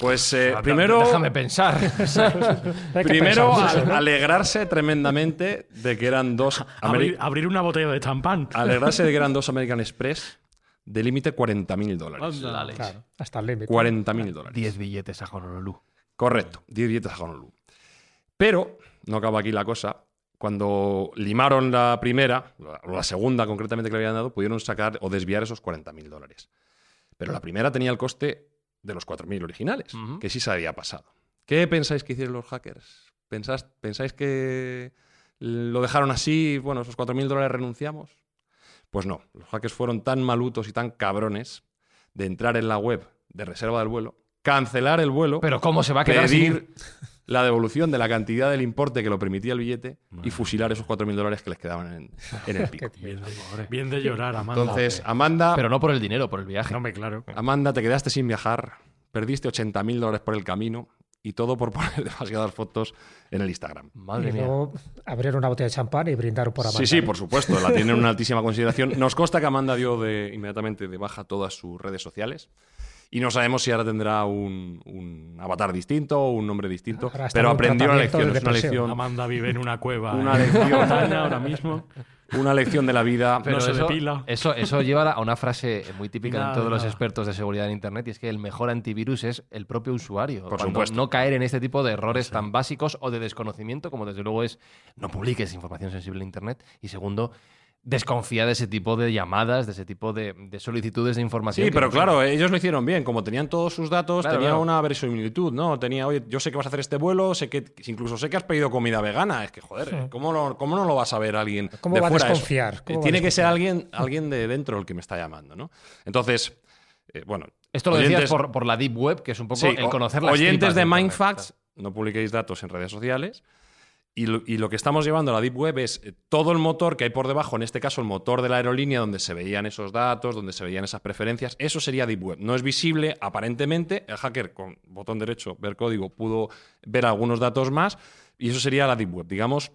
Pues eh, primero... Déjame pensar. [LAUGHS] Primero, alegrarse tremendamente de que eran dos. [LAUGHS] Abrir, Ameri- abrir una botella de champán. alegrarse de que eran dos [LAUGHS] American Express de límite 40.000 dólares. Claro, hasta el límite. 40.000 dólares. 10 billetes a Honolulu. Correcto, 10 billetes a Honolulu. Pero, no acaba aquí la cosa. Cuando limaron la primera, o la segunda concretamente que le habían dado, pudieron sacar o desviar esos 40.000 dólares. Pero la primera tenía el coste de los 4.000 originales, que sí se había pasado. ¿Qué pensáis que hicieron los hackers? ¿Pensás- ¿Pensáis que lo dejaron así? Bueno, esos 4.000 dólares renunciamos. Pues no, los hackers fueron tan malutos y tan cabrones de entrar en la web de reserva del vuelo, cancelar el vuelo, Pero ¿cómo se va a quedar sin la devolución de la cantidad del importe que lo permitía el billete y fusilar esos 4.000 dólares que les quedaban en, en el [LAUGHS] pico. Bien de, bien de llorar, Amanda. Entonces, Amanda, Pero no por el dinero, por el viaje. No me claro. Amanda, te quedaste sin viajar, perdiste 80.000 dólares por el camino y todo por poner [LAUGHS] demasiadas fotos en el Instagram. Madre y mía. luego abrir una botella de champán y brindar por Amanda. Sí, sí, por supuesto, la tienen en una altísima consideración. Nos consta que Amanda dio de, inmediatamente de baja todas sus redes sociales. Y no sabemos si ahora tendrá un, un avatar distinto o un nombre distinto, Ahora pero aprendió una tratamiento lección. de Es una lección, Amanda vive en una cueva. Una en lección. [LAUGHS] ahora mismo. una lección de la vida. Pero no se eso, depila. Eso, eso lleva a una frase muy típica Nada, en todos los expertos de seguridad en Internet y es que el mejor antivirus es el propio usuario. Por Cuando supuesto. No caer en este tipo de errores tan básicos o de desconocimiento como desde luego es no publiques información sensible en Internet y segundo, desconfía de ese tipo de llamadas, de ese tipo de, de solicitudes de información. Sí, pero no claro, ellos lo hicieron bien. Como tenían todos sus datos, Claro, tenía claro. una verosimilitud, ¿no? Tenía, oye, yo sé que vas a hacer este vuelo, sé que incluso sé que has pedido comida vegana. Es que, joder. ¿cómo, no, cómo no lo va a saber alguien ¿Cómo de va a fuera eso? desconfiar? ¿Cómo Eh, va a Tiene que ser alguien, alguien de dentro el que me está llamando, ¿no? Entonces, eh, bueno. Esto lo decías por, por la Deep Web, que es un poco Sí, el o- conocer las Oyentes de. Mindfacts, no publiquéis datos en redes sociales. Y lo, que estamos llevando a la Deep Web es eh, todo el motor que hay por debajo, en este caso el motor de la aerolínea, donde se veían esos datos, donde se veían esas preferencias. Eso sería Deep Web. No es visible, aparentemente. El hacker con botón derecho, ver código, pudo ver algunos datos más. Y eso sería la Deep Web. Digamos,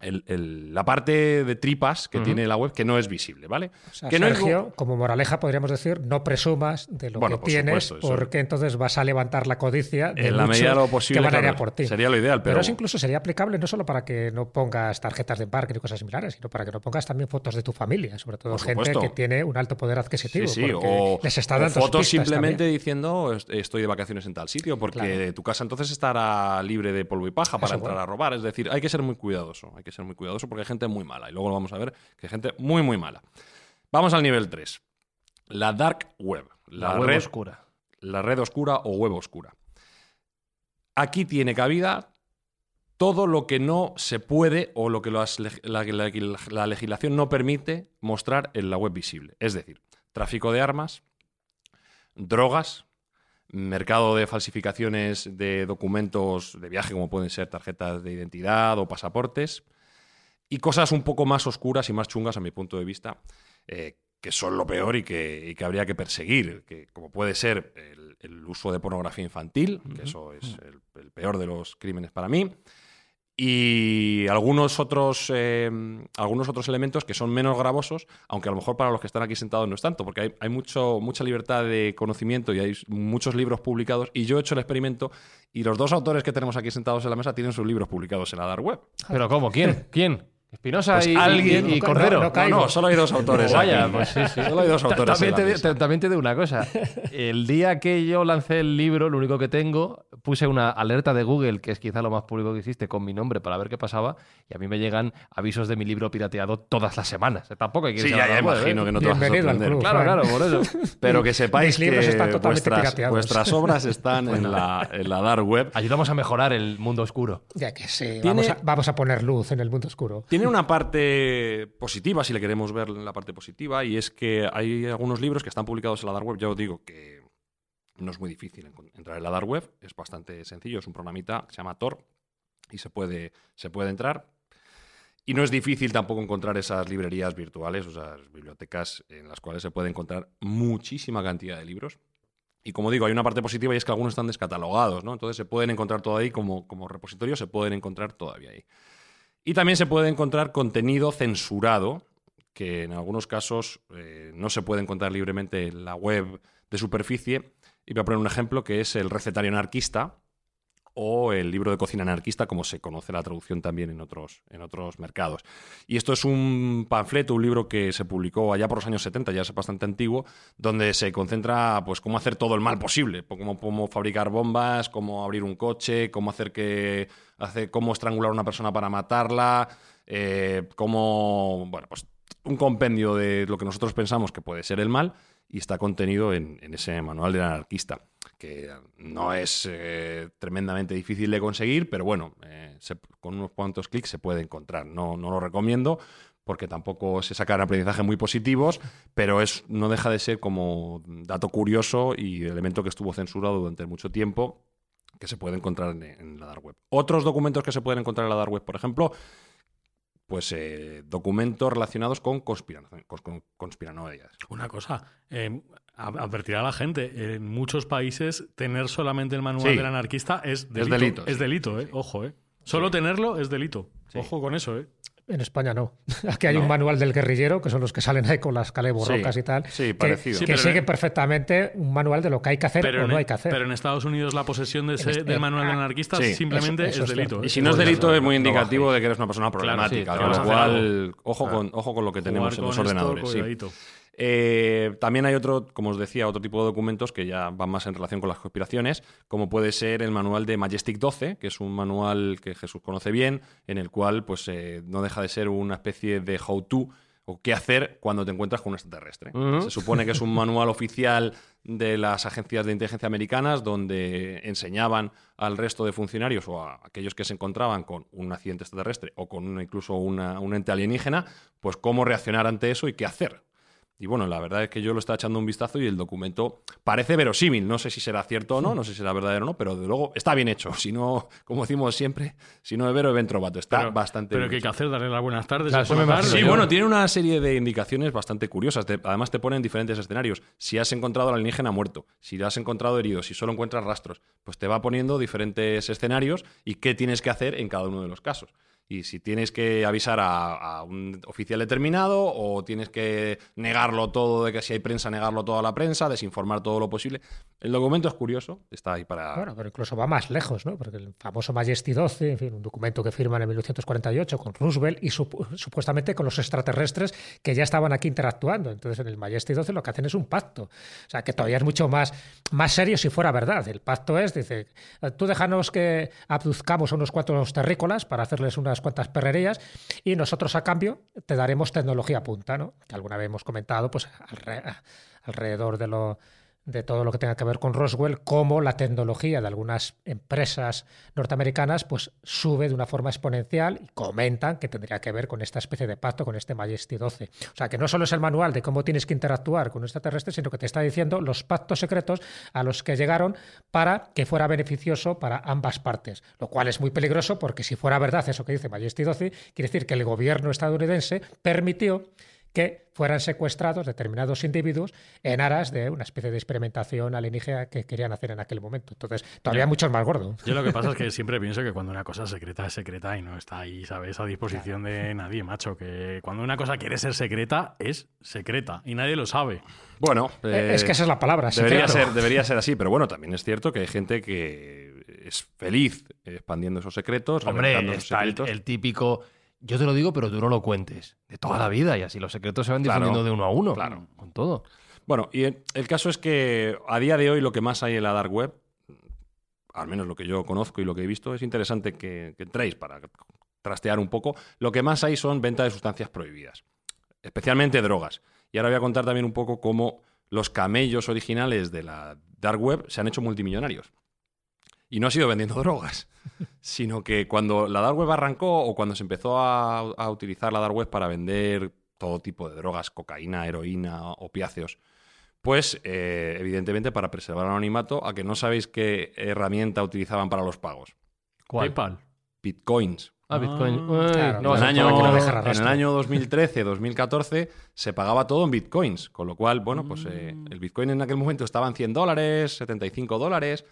el- el- la parte de tripas que tiene la web que no es visible, ¿vale? O sea, que no es- Sergio, como moraleja podríamos decir, no presumas de lo Bueno, que por tienes, supuesto, porque entonces vas a levantar la codicia de en la medida de lo posible. que van a ir claro, a por ti. Sería lo ideal, pero. Pero eso incluso sería aplicable no solo para que no pongas tarjetas de embarque y cosas similares, sino para que no pongas también fotos de tu familia, sobre todo Por gente supuesto. que tiene un alto poder adquisitivo. Sí, o, les está o dando fotos simplemente también. diciendo "Est- estoy de vacaciones en tal sitio, porque Claro. tu casa entonces estará libre de polvo y paja para Eso, entrar bueno. a robar. Es decir, hay que ser muy cuidadoso. Hay que ser muy cuidadoso porque hay gente muy mala. Y luego lo vamos a ver que hay gente muy, muy mala. Vamos al nivel 3. La dark web. La, web red, oscura. La red oscura o web oscura. Aquí tiene cabida todo lo que no se puede o lo que las leg- la, la- la legislación no permite mostrar en la web visible. Es decir, tráfico de armas, drogas, mercado de falsificaciones de documentos de viaje, como pueden ser tarjetas de identidad o pasaportes, y cosas un poco más oscuras y más chungas, a mi punto de vista, eh, que son lo peor y que, y que habría que perseguir, que, como puede ser el, el uso de pornografía infantil, que eso es el, el peor de los crímenes para mí, y algunos otros, eh, algunos otros elementos que son menos gravosos, aunque a lo mejor para los que están aquí sentados no es tanto, porque hay, hay mucho, mucha libertad de conocimiento y hay muchos libros publicados. Y yo he hecho el experimento y los dos autores que tenemos aquí sentados en la mesa tienen sus libros publicados en la dark web. ¿Pero cómo? ¿Quién? ¿Quién? ¿Espinosa Pues y, alguien- y- y no, Cordero? no, No, no, solo hay dos autores. Vaya, aquí. pues sí, sí. Solo hay dos autores. También te, te- también te digo una cosa. El día que yo lancé el libro, lo único que tengo, puse una alerta de Google, que es quizá lo más público que existe, con mi nombre para ver qué pasaba. Y a mí me llegan avisos de mi libro pirateado todas las semanas. Tampoco hay que Sí, ya, a la ya web, ¿eh? imagino que no te vas a sorprender. club. Claro, claro, por eso. Pero que sepáis Mis libros que están totalmente vuestras, pirateados. vuestras obras están en, la, [LAUGHS] en la dark web. Ayudamos a mejorar el mundo oscuro. Ya que sí, Tiene- vamos, a, vamos a poner luz en el mundo oscuro. Tiene una parte positiva, si le queremos ver la parte positiva, y es que hay algunos libros que están publicados en la dark web. Ya os digo que no es muy difícil entrar en la dark web, es bastante sencillo, es un programita que se llama Tor y se puede, se puede entrar. Y no es difícil tampoco encontrar esas librerías virtuales, o sea, bibliotecas en las cuales se puede encontrar muchísima cantidad de libros. Y como digo, hay una parte positiva y es que algunos están descatalogados, ¿no? Entonces se pueden encontrar todo ahí como, como repositorio, se pueden encontrar todavía ahí. Y también se puede encontrar contenido censurado, que en algunos casos eh, no se puede encontrar libremente en la web de superficie. Y voy a poner un ejemplo que es el recetario anarquista o el libro de cocina anarquista, como se conoce la traducción también en otros, en otros mercados. Y esto es un panfleto, un libro que se publicó allá por los años 70, ya es bastante antiguo, donde se concentra pues cómo hacer todo el mal posible, cómo, cómo fabricar bombas, cómo abrir un coche, cómo hacer que hace, cómo estrangular a una persona para matarla, eh, bueno, pues un compendio de lo que nosotros pensamos que puede ser el mal y está contenido en, ese manual del anarquista, que no es eh, tremendamente difícil de conseguir, pero bueno, eh, con unos cuantos clics se puede encontrar. No, no lo recomiendo porque tampoco se sacan aprendizajes muy positivos, pero es, no deja de ser como dato curioso y elemento que estuvo censurado durante mucho tiempo que se puede encontrar en, en la dark web. Otros documentos que se pueden encontrar en la dark web, por ejemplo, pues eh, documentos relacionados con, conspira- con, con conspiranoides. Una cosa, eh, advertir a la gente, en muchos países tener solamente el manual Sí. del anarquista es delito. delito, Es sí. delito, eh. Ojo, eh. Solo tenerlo es delito. Ojo con eso, eh. En España no. [LAUGHS] Aquí hay un manual del guerrillero, que son los que salen ahí con las caleborrocas Sí, y tal. sí, que- parecido. Que, sigue en- perfectamente un manual de lo que hay que hacer Pero o en, no hay que hacer. pero en Estados Unidos la posesión de ese- este- del manual del ah, anarquista sí. simplemente Eso- eso es es delito. eh. Y si no es delito, es muy indicativo de que eres una persona problemática. claro, con lo cual, ojo, con, ojo con lo que tenemos en los esto, ordenadores. Eh, también hay otro, como os decía, otro tipo de documentos que ya van más en relación con las conspiraciones, como puede ser el manual de Majestic 12, que es un manual que Jesús conoce bien, en el cual pues eh, no deja de ser una especie de how-to o qué hacer cuando te encuentras con un extraterrestre. Se supone que es un manual oficial de las agencias de inteligencia americanas donde enseñaban al resto de funcionarios o a aquellos que se encontraban con un accidente extraterrestre o con una- incluso una- un ente alienígena, pues cómo reaccionar ante eso y qué hacer. Y bueno, la verdad es que yo lo estaba echando un vistazo y el documento parece verosímil. No sé si será cierto o no, no sé si será verdadero o no, pero de luego está bien hecho. Si no, como decimos siempre, si no es vero, ven trovato. Está Pero- bastante Pero bien que hay que hacer, darle las buenas tardes. Claro, buenas tardes. Sí, yo. bueno, tiene una serie de indicaciones bastante curiosas. Te- además, te ponen diferentes escenarios. Si has encontrado al alienígena muerto, si lo has encontrado herido, si solo encuentras rastros, pues te va poniendo diferentes escenarios y qué tienes que hacer en cada uno de los casos. Y si tienes que avisar a, un oficial determinado o tienes que negarlo todo, de que si hay prensa, negarlo todo a la prensa, desinformar todo lo posible. El documento es curioso, está ahí para... Bueno, pero incluso va más lejos, ¿no? Porque el famoso Majesty 12, en fin, un documento que firman en 1948 con Roosevelt y supu- supuestamente con los extraterrestres que ya estaban aquí interactuando. Entonces, en el Majesty 12 lo que hacen es un pacto. O sea, que todavía es mucho más, más serio si fuera verdad. El pacto es, dice, tú déjanos que abduzcamos a unos cuantos terrícolas para hacerles unas unas cuantas perrerías y nosotros a cambio te daremos tecnología punta, ¿no? Que alguna vez hemos comentado, pues alrededor de lo de todo lo que tenga que ver con Roswell, cómo la tecnología de algunas empresas norteamericanas pues sube de una forma exponencial y comentan que tendría que ver con esta especie de pacto, con este Majesty 12. O sea, que no solo es el manual de cómo tienes que interactuar con un extraterrestre, sino que te está diciendo los pactos secretos a los que llegaron para que fuera beneficioso para ambas partes, lo cual es muy peligroso porque si fuera verdad eso que dice Majesty 12, quiere decir que el gobierno estadounidense permitió que fueran secuestrados determinados individuos en aras de una especie de experimentación alienígena que querían hacer en aquel momento. Entonces, todavía mucho más gordo. Yo lo que pasa es que [LAUGHS] siempre pienso que cuando una cosa es secreta es secreta y no está ahí, ¿sabes? A disposición de nadie, macho. Que cuando una cosa quiere ser secreta, es secreta y nadie lo sabe. Bueno, eh, es que esa es la palabra. Debería ser, debería ser así, pero bueno, también es cierto que hay gente que es feliz expandiendo esos secretos. Hombre, está el típico yo te lo digo, pero tú no lo cuentes. De toda la vida. Y así los secretos se van difundiendo de uno a uno. Claro. Con todo. Bueno, y el caso es que a día de hoy lo que más hay en la dark web, al menos lo que yo conozco y lo que he visto, es interesante que, que entréis para trastear un poco. Lo que más hay son venta de sustancias prohibidas, especialmente drogas. Y ahora voy a contar también un poco cómo los camellos originales de la dark web se han hecho multimillonarios. Y no ha sido vendiendo [LAUGHS] drogas, sino que cuando la dark web arrancó o cuando se empezó a, utilizar la dark web para vender todo tipo de drogas, cocaína, heroína, opiáceos, pues eh, evidentemente para preservar el anonimato, a que no sabéis qué herramienta utilizaban para los pagos. ¿Cuál? PayPal. Bitcoins. Ah, Bitcoin. en, el año, en el año 2013, 2014 se pagaba todo en Bitcoins, con lo cual, bueno, pues eh, el Bitcoin en aquel momento estaba en 100 dólares, 75 dólares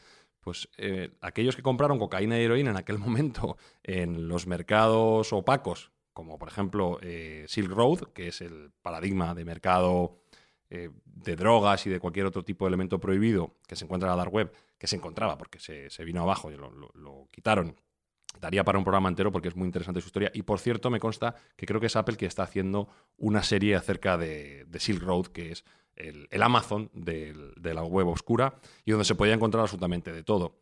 pues eh, aquellos que compraron cocaína y heroína en aquel [LAUGHS] momento en los mercados opacos, como por ejemplo eh, Silk Road, que es el paradigma de mercado eh, de drogas y de cualquier otro tipo de elemento prohibido que se encuentra en la dark web, que se encontraba porque se, vino abajo y lo, quitaron. Daría para un programa entero porque es muy interesante su historia. Y por cierto, me consta que creo que es Apple que está haciendo una serie acerca de Silk Road, que es el, Amazon de la web oscura y donde se podía encontrar absolutamente de todo.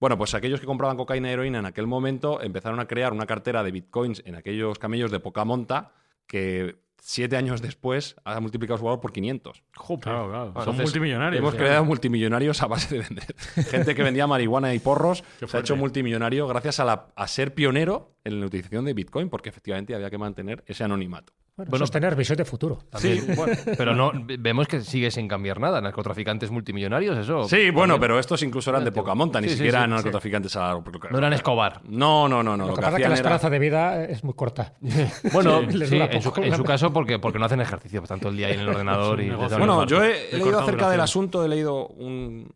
Bueno, pues aquellos que compraban cocaína y heroína en aquel momento empezaron a crear una cartera de bitcoins en aquellos camellos de poca monta que siete años después ha multiplicado su valor por 500. Claro, claro. Son multimillonarios. Hemos creado multimillonarios a base de vender. [LAUGHS] Gente que vendía marihuana y porros se ha hecho multimillonario gracias a, a ser pionero en la utilización de Bitcoin, porque efectivamente había que mantener ese anonimato. Bueno, tener visión de futuro. Sí, [LAUGHS] pero no vemos que sigue sin cambiar nada. Narcotraficantes multimillonarios, eso. Sí, bueno, pero estos incluso eran de poca monta, ni siquiera narcotraficantes a No eran Escobar. No, no, no. no. Lo, que, pasa es que la esperanza de vida es muy corta. [LAUGHS] bueno, [LAUGHS] en su, caso, porque, porque no hacen ejercicio, tanto el día ahí en el ordenador. y bueno, yo he leído acerca del asunto, he leído un,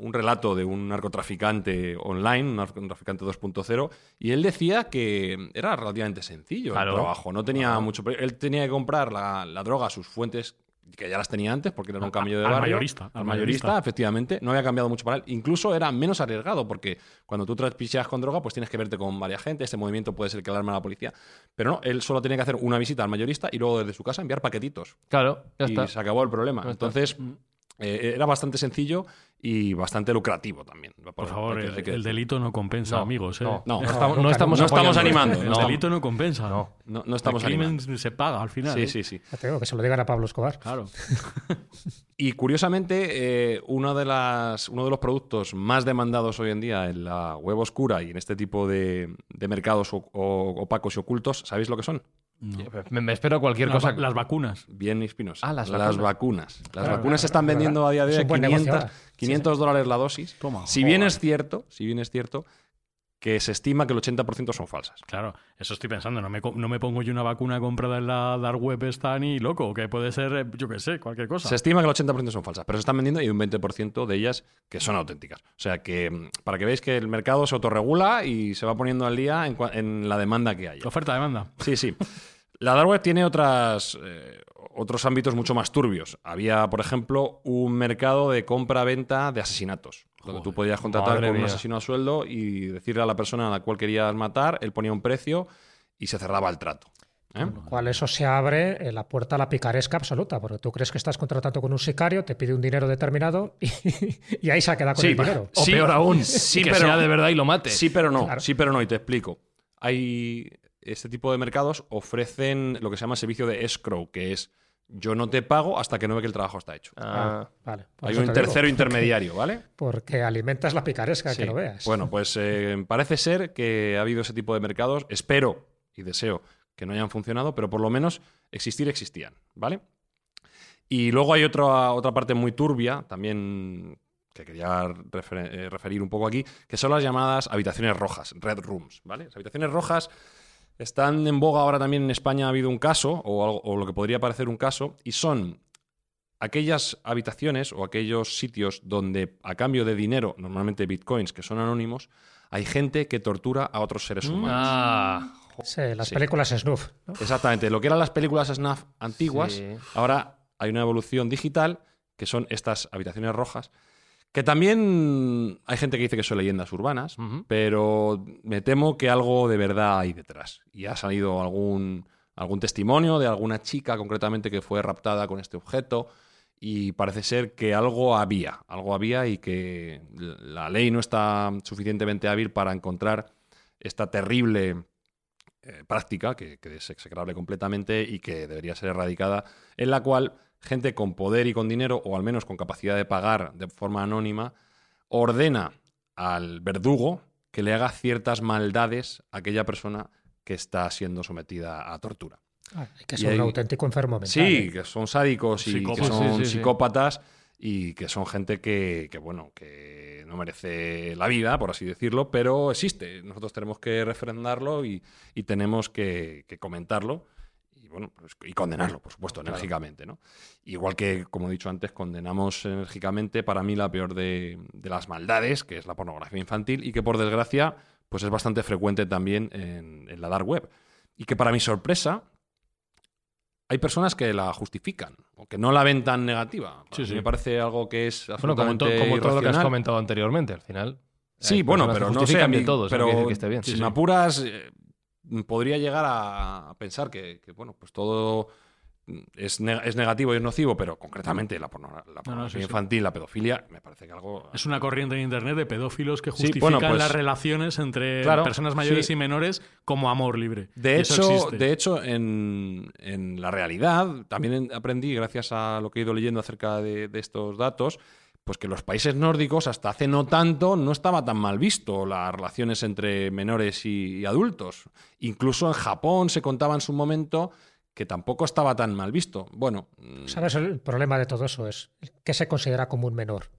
un relato de un narcotraficante online, un narcotraficante 2.0, y él decía que era relativamente sencillo el trabajo. No tenía mucho. Él tenía que comprar la, droga a sus fuentes que ya las tenía antes porque era un cambio de barrio. Al mayorista. Al mayorista, efectivamente. No había cambiado mucho para él. Incluso era menos arriesgado porque cuando tú traspicheas con droga, pues tienes que verte con varias gente. Este movimiento puede ser que alarme a la policía. Pero no, él solo tenía que hacer una visita al mayorista y luego desde su casa enviar paquetitos. Claro, ya y se acabó el problema. Entonces, eh, era bastante sencillo y bastante lucrativo también. Por, favor, el, delito no compensa, amigos. ¿eh? No, no, estamos, estamos, animando. El delito no compensa. No, no, estamos el crimen se paga al final. Sí, ¿eh? sí, sí. tengo que se lo digan a Pablo Escobar. Claro. [LAUGHS] y curiosamente, eh, uno, de las, uno de los productos más demandados hoy en día en la web oscura y en este tipo de, de mercados opacos y ocultos, ¿sabéis lo que son? Me, espero cualquier cosa. las vacunas. Bien Espinosa. Ah, las, vacunas. Las vacunas se están vendiendo a día de hoy 500, 500 dólares la dosis. si bien es cierto, si bien es cierto que se estima que el 80% son falsas. Claro, eso estoy pensando. No me, no me pongo yo una vacuna comprada en la dark web está ni loco, que puede ser, eh, yo qué sé, cualquier cosa. Se estima que el 80% son falsas, pero se están vendiendo y hay un 20% de ellas que son auténticas. O sea que, mm, para que veáis que el mercado se autorregula y se va poniendo al día en, la demanda que haya. Oferta-demanda. Sí, sí. La dark web tiene otras, eh, otros ámbitos mucho más turbios. Había, por ejemplo, un mercado de compra-venta de asesinatos, donde tú podías contratar con un asesino a sueldo y decirle a la persona a la cual querías matar, él ponía un precio y se cerraba el trato. ¿eh? Con lo cual eso se abre eh, la puerta a la picaresca absoluta, porque tú crees que estás contratando con un sicario, te pide un dinero determinado [LAUGHS] y, ahí se ha quedado con el dinero. O peor aún, sí, que pero, sea de verdad y lo mate. Sí, pero no, sí, pero no, y te explico. Hay este tipo de mercados ofrecen lo que se llama servicio de escrow, que es yo no te pago hasta que no ve que el trabajo está hecho. Ah, Vale. por Hay eso un te digo, tercero porque- intermediario, ¿vale? [LAUGHS] Porque alimentas la picaresca, Sí. que lo veas. Bueno, [LAUGHS] pues eh, parece ser que ha habido ese tipo de mercados. Espero y deseo que no hayan funcionado, pero por lo menos existir existían, ¿vale? Y luego hay otra, otra parte muy turbia, también que quería refer- eh, referir un poco aquí, que son las llamadas habitaciones rojas, red rooms, ¿vale? Las habitaciones rojas están en boga ahora también en España ha habido un caso, o, algo- o lo que podría parecer un caso, y son aquellas habitaciones o aquellos sitios donde a cambio de dinero, normalmente bitcoins que son anónimos, hay gente que tortura a otros seres humanos. Ah, Sí, las Sí. películas Snuff. ¿no? Exactamente, lo que eran las películas snuff antiguas, Sí. ahora hay una evolución digital que son estas habitaciones rojas, que también hay gente que dice que son leyendas urbanas, pero me temo que algo de verdad hay detrás. Y ha salido algún, algún testimonio de alguna chica concretamente que fue raptada con este objeto y parece ser que algo había, algo había y que la ley no está suficientemente hábil para encontrar esta terrible eh, práctica que, que es execrable completamente y que debería ser erradicada, en la cual gente con poder y con dinero, o al menos con capacidad de pagar de forma anónima, ordena al verdugo que le haga ciertas maldades a aquella persona que está siendo sometida a tortura. Ah, que ser un auténtico enfermo mental. Sí, ¿eh? que son sádicos y que son Sí, sí, sí. psicópatas y que son gente que, que, bueno, que no merece la vida, por así decirlo, pero existe. Nosotros tenemos que refrendarlo y, y tenemos que, que comentarlo bueno, pues, y condenarlo, por supuesto, enérgicamente. ¿no? Igual que, como he dicho antes, condenamos enérgicamente para mí la peor de, de las maldades, que es la pornografía infantil y que, por desgracia, pues es bastante frecuente también en, en la dark web. Y que, para mi sorpresa, hay personas que la justifican o que no la ven tan negativa. Sí. Me parece algo que es bueno, como, absolutamente to- como todo lo que has comentado anteriormente, al final. Sí, bueno, pero no sé, a mí, todo, pero si Sí, me apuras, eh, podría llegar a, pensar que, que, bueno, pues todo es, ne- es negativo y es nocivo, pero concretamente la, porno- la pornografía sí. infantil, la pedofilia, me parece que algo... Es una corriente en internet de pedófilos que Sí, justifican bueno, pues- las relaciones entre Claro, personas mayores y menores como amor libre. De hecho, de hecho en, en la realidad, también en- aprendí, gracias a lo que he ido leyendo acerca de, de estos datos, pues que los países nórdicos hasta hace no tanto no estaba tan mal visto las relaciones entre menores y, adultos. Incluso en Japón se contaba en su momento que tampoco estaba tan mal visto. Bueno, mm, ¿Sabes? El problema de todo eso es que se considera como un menor.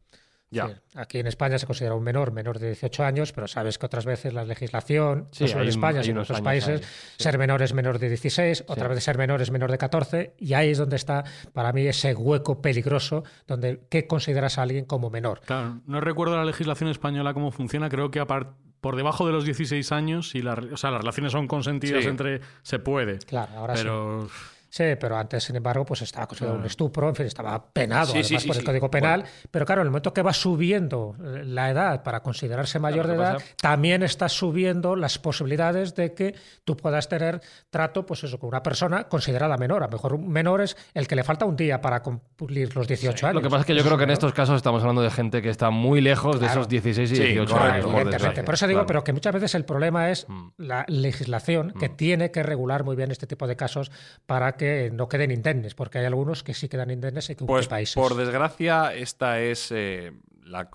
Ya. Sí, aquí en España se considera un menor, menor de 18 años, pero sabes que otras veces la legislación, Sí, no solo en España, sino en otros países, ahí, sí. ser menor es menor de 16, otra vez ser menor es menor de 14, y ahí es donde está para mí ese hueco peligroso donde ¿qué consideras a alguien como menor? Claro, no recuerdo la legislación española cómo funciona. Creo que apar- por debajo de los 16 años, y la, re- o sea, las relaciones son consentidas Sí. entre. Se puede. Claro, ahora sí. pero Sí, pero antes, sin embargo, pues estaba considerado un estupro, en fin, estaba penado Sí, además sí, sí, por el sí. Código Penal. Bueno. Pero claro, en el momento que va subiendo eh, la edad para considerarse mayor de edad, pasa- también está subiendo las posibilidades de que tú puedas tener trato, pues eso, con una persona considerada menor. A lo mejor un menor es el que le falta un día para cumplir los 18 años. Lo que pasa es que yo creo que en estos casos estamos hablando de gente que está muy lejos de esos 16 y Sí, 18 correcto, años. por Evidentemente. desgracia. Por eso digo, Claro. pero que muchas veces el problema es Mm. la legislación que tiene que regular muy bien este tipo de casos para que no queden indemnes, porque hay algunos que sí quedan indemnes en Pues países. por desgracia, esta es eh, la,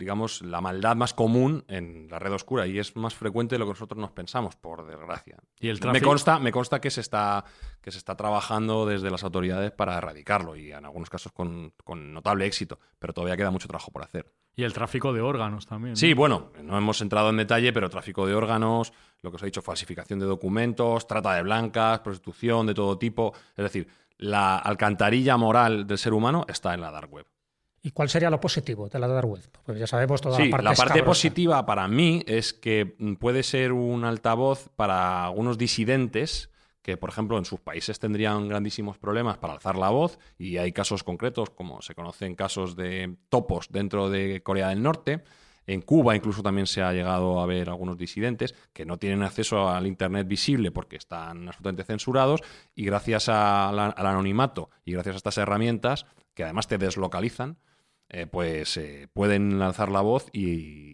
digamos, la maldad más común en la red oscura y es más frecuente de lo que nosotros nos pensamos, por desgracia. Y el me tráfico- consta, me consta que se está que se está trabajando desde las autoridades para erradicarlo y en algunos casos con, con notable éxito, pero todavía queda mucho trabajo por hacer. Y el tráfico de órganos también. ¿no? Sí, bueno, no hemos entrado en detalle, pero tráfico de órganos, lo que os he dicho, falsificación de documentos, trata de blancas, prostitución de todo tipo. Es decir, la alcantarilla moral del ser humano está en la dark web. ¿Y cuál sería lo positivo de la dark web? Pues ya sabemos toda Sí, la parte, la parte positiva para mí es que mm, puede ser un altavoz para algunos disidentes que, por ejemplo, en sus países tendrían grandísimos problemas para alzar la voz y hay casos concretos, como se conocen casos de topos dentro de Corea del Norte. En Cuba incluso también se ha llegado a ver algunos disidentes que no tienen acceso al Internet visible porque están absolutamente censurados y gracias la- al anonimato y gracias a estas herramientas, que además te deslocalizan, eh, pues eh, pueden lanzar la voz y,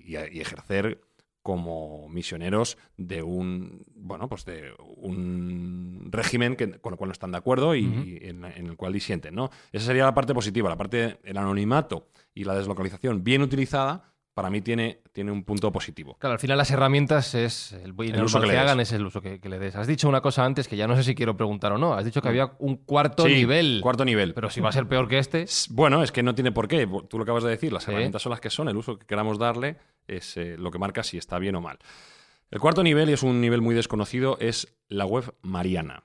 y- y ejercer como misioneros de un bueno pues de un régimen que, con el cual no están de acuerdo y, en, en el cual disienten, ¿no? Esa sería la parte positiva. La parte del anonimato y la deslocalización bien utilizada para mí tiene, tiene un punto positivo. Claro, al final las herramientas es el, El uso que que, le hagan es el uso que, que le des. Has dicho una cosa antes que ya no sé si quiero preguntar o no. Has dicho que había un cuarto Sí, nivel. Cuarto nivel. Pero si va a ser peor que este. Bueno, es que no tiene por qué. Tú lo acabas de decir, las Sí. herramientas son las que son, el uso que queramos darle es eh, lo que marca si está bien o mal. El cuarto nivel, y es un nivel muy desconocido, es la web Mariana.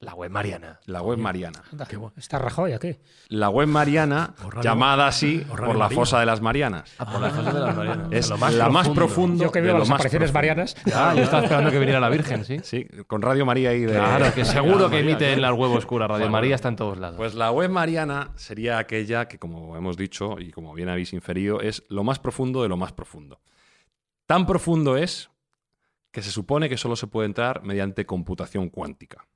La web Mariana. La web Mariana. Anda, Está Rajoy aquí. La web Mariana, llamada así por la fosa de las Marianas. Ah, por las cosas de las Marianas. Es Lo la más profundo. Yo que veo lo las más apariciones profundo. marianas. Ah, yo estaba esperando que viniera la Virgen, ¿sí? Sí, con Radio María y de. Claro, que seguro que emite en las huevos oscuras. Radio Bueno, María está en todos lados. Pues la web Mariana sería aquella que, como hemos dicho y como bien habéis inferido, es lo más profundo de lo más profundo. Tan profundo es que se supone que solo se puede entrar mediante computación cuántica.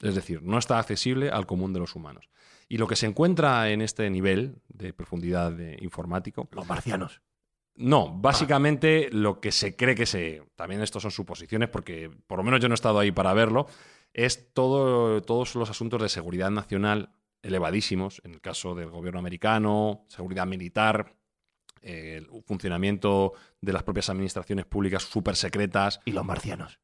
Es decir, no está accesible al común de los humanos. Y lo que se encuentra en este nivel de profundidad de informático Los marcianos. no, básicamente lo que se cree que se. También estos son suposiciones, porque por lo menos yo no he estado ahí para verlo. Es todo, todos los asuntos de seguridad nacional elevadísimos, en el caso del gobierno americano, seguridad militar, eh, el funcionamiento de las propias administraciones públicas súper secretas. Y los marcianos.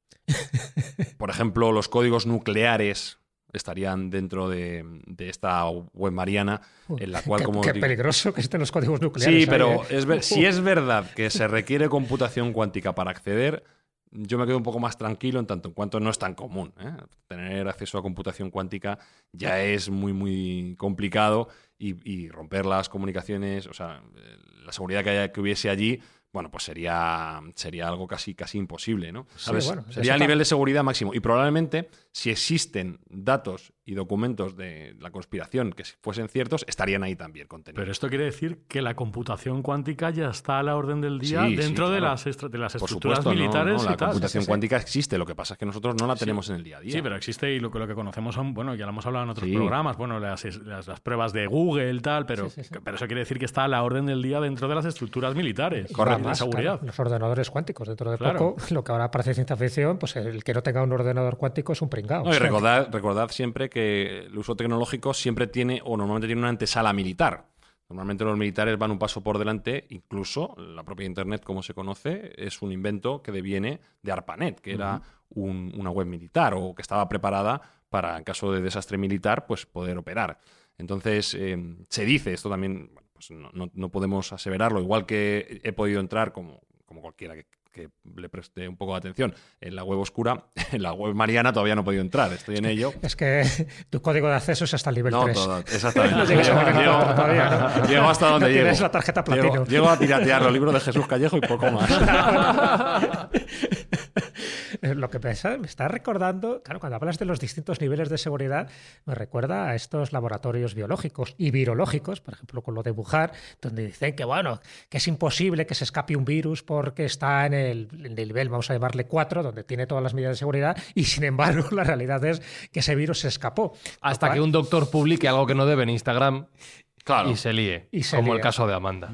Por ejemplo, los códigos nucleares estarían dentro de, de esta web mariana, en la cual, qué, como qué digo- peligroso que estén los códigos nucleares. Sí, ahí, pero ¿eh? es ver- si es verdad que se requiere computación cuántica para acceder, yo me quedo un poco más tranquilo en tanto en cuanto no es tan común. ¿eh? Tener acceso a computación cuántica ya es muy, muy complicado y, y romper las comunicaciones, o sea, eh, la seguridad que, haya- que hubiese allí, bueno, pues sería, sería algo casi, casi imposible, ¿no? ¿Sabes? bueno, sería el nivel de seguridad máximo. Y probablemente, si existen datos y documentos de la conspiración que si fuesen ciertos, estarían ahí también contenidos. Pero esto quiere decir que la computación cuántica ya está a la orden del día Sí, sí, dentro de, las de las Por estructuras supuesto, no, militares no, la y tal. computación Sí, sí, sí. cuántica existe, lo que pasa es que nosotros no la tenemos en el día a día. Sí, pero existe y lo que, lo que conocemos son, bueno, ya lo hemos hablado en otros Sí. programas, bueno, las, las, las pruebas de Google, tal, pero, Sí, sí, sí. pero eso quiere decir que está a la orden del día dentro de las estructuras militares. Correcto. de seguridad. claro, los ordenadores cuánticos. Dentro de Claro. poco, lo que ahora parece ciencia ficción, pues el que no tenga un ordenador cuántico es un No, y recordad, recordad siempre que el uso tecnológico siempre tiene, o normalmente tiene una antesala militar. Normalmente los militares van un paso por delante, incluso la propia Internet, como se conoce, es un invento que deviene de ARPANET, que era un- una web militar o que estaba preparada para, en caso de desastre militar, pues poder operar. Entonces, eh, se dice, esto también pues no, no- no podemos aseverarlo, igual que he podido entrar como, como cualquiera que, que le preste un poco de atención en la web oscura, [LAUGHS] en la web mariana todavía no he podido entrar, estoy en ello. Es que tu código de acceso es hasta el nivel No, 3. todo- exactamente. [LAUGHS] No a Llego- llego- ¿no? [LAUGHS] llego hasta donde llego. tienes la tarjeta Llego- platino. Llego, a piratear los libros de Jesús Callejo y poco más. Eh, Lo que pasa, me está recordando, claro, cuando hablas de los distintos niveles de seguridad, me recuerda a estos laboratorios biológicos y virológicos, por ejemplo, con lo de Wuhan, donde dicen que, bueno, que es imposible que se escape un virus porque está en el, en el nivel, vamos a llamarle 4, donde tiene todas las medidas de seguridad, y sin embargo, la realidad es que ese virus se escapó. Hasta que un doctor publique algo que no debe en Instagram Claro. y se líe. Y se como el caso de Amanda.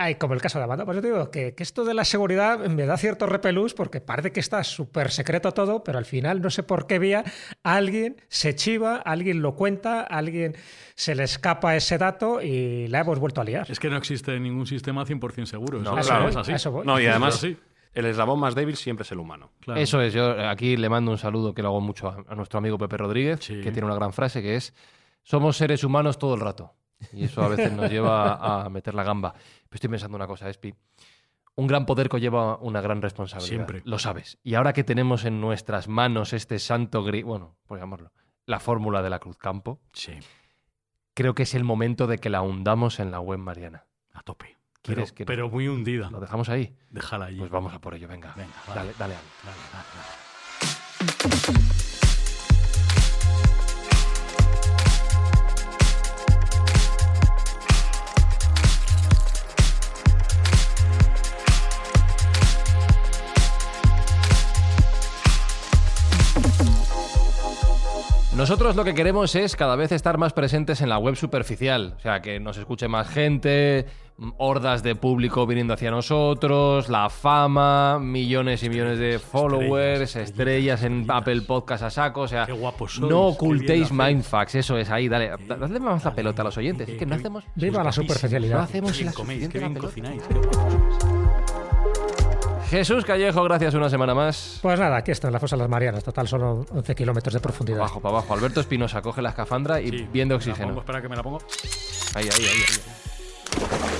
Ay, como el caso de Amanda, pues yo te digo que, que esto de la seguridad me da cierto repelús porque parece que está súper secreto todo, pero al final no sé por qué vía alguien se chiva, alguien lo cuenta, alguien se le escapa ese dato y la hemos vuelto a liar. Es que no existe ningún sistema 100% seguro. No, eso, claro, es así. eso. No, y además, así. el eslabón más débil siempre es el humano. Claro. Eso es, yo aquí le mando un saludo que lo hago mucho a, a nuestro amigo Pepe Rodríguez, Sí. que tiene una gran frase que es, somos seres humanos todo el rato. Y eso a veces nos lleva a meter la gamba. Pero estoy pensando una cosa, Espi. Un gran poder conlleva una gran responsabilidad. Siempre. Lo sabes. Y ahora que tenemos en nuestras manos este santo gris, bueno, por llamarlo, la fórmula de la Cruz Campo, Sí, creo que es el momento de que la hundamos en la web mariana. a tope. Pero, ¿Quieres que- pero muy hundida. ¿Lo dejamos ahí? Déjala ahí. Pues vamos a por ello, venga. Venga, vale. dale, dale. Ale. Dale, dale, dale. Nosotros lo que queremos es cada vez estar más presentes en la web superficial, o sea, que nos escuche más gente, hordas de público viniendo hacia nosotros, la fama, millones y millones de followers, estrellas, en Apple Podcast a saco. O sea, Qué guapos sois, no ocultéis. Mindfax. Eso es ahí, dale. Dadle más la pelota a los oyentes. Es que no hacemos. Viva la no superficialidad. hacemos Qué bien la coméis, qué bien cocináis. qué guapos. Jesús Callejo, gracias una semana más. Pues nada, aquí está en la fosa de las Marianas. Total, solo 11 kilómetros de profundidad. Abajo, para abajo. Alberto Espinosa coge la escafandra y Sí, viendo pongo, oxígeno. espera que me la pongo. Ahí, ahí, ahí, ahí.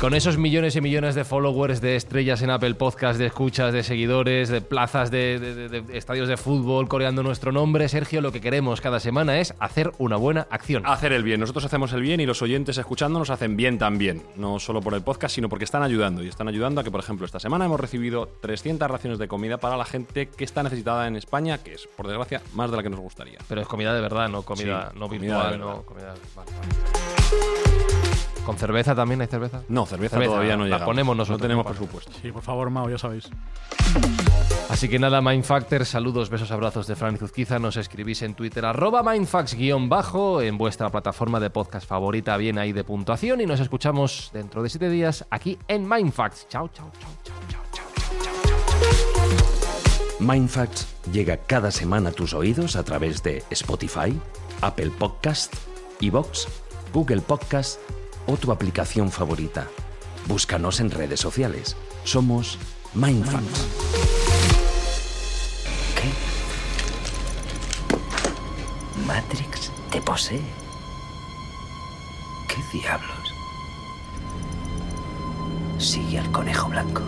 Con esos millones y millones de followers, de estrellas en Apple Podcast, de escuchas, de seguidores, de plazas de, de- de- de estadios de fútbol coreando nuestro nombre, Sergio, lo que queremos cada semana es hacer una buena acción. Hacer el bien. Nosotros hacemos el bien y los oyentes escuchándonos hacen bien también. No solo por el podcast, sino porque están ayudando. Y están ayudando a que, por ejemplo, esta semana hemos recibido 300 raciones de comida para la gente que está necesitada en España, que es, por desgracia, más de la que nos gustaría. Pero es comida de verdad, no comida Sí, no comida virtual, no comida. vale, vale. ¿Con cerveza también hay cerveza? No, cerveza, Cerveza, todavía no la llega. ponemos nosotros, No tenemos no presupuesto. Sí, por favor, Mao, ya sabéis. Así que nada, Mindfactor, saludos, besos, abrazos de Fran y Zuzquiza. Nos escribís en Twitter, arroba Mindfax-bajo, en vuestra plataforma de podcast favorita, bien ahí de puntuación. Y nos escuchamos dentro de siete días aquí en Mindfax. Chao, chao, chao, chao, chao, chao. Mindfacts llega cada semana a tus oídos a través de Spotify, Apple Podcast, Evox, Google Podcast o tu aplicación favorita. Búscanos en redes sociales. Somos Mindfacts. ¿Qué? Matrix te posee. ¿Qué diablos? Sigue al conejo blanco.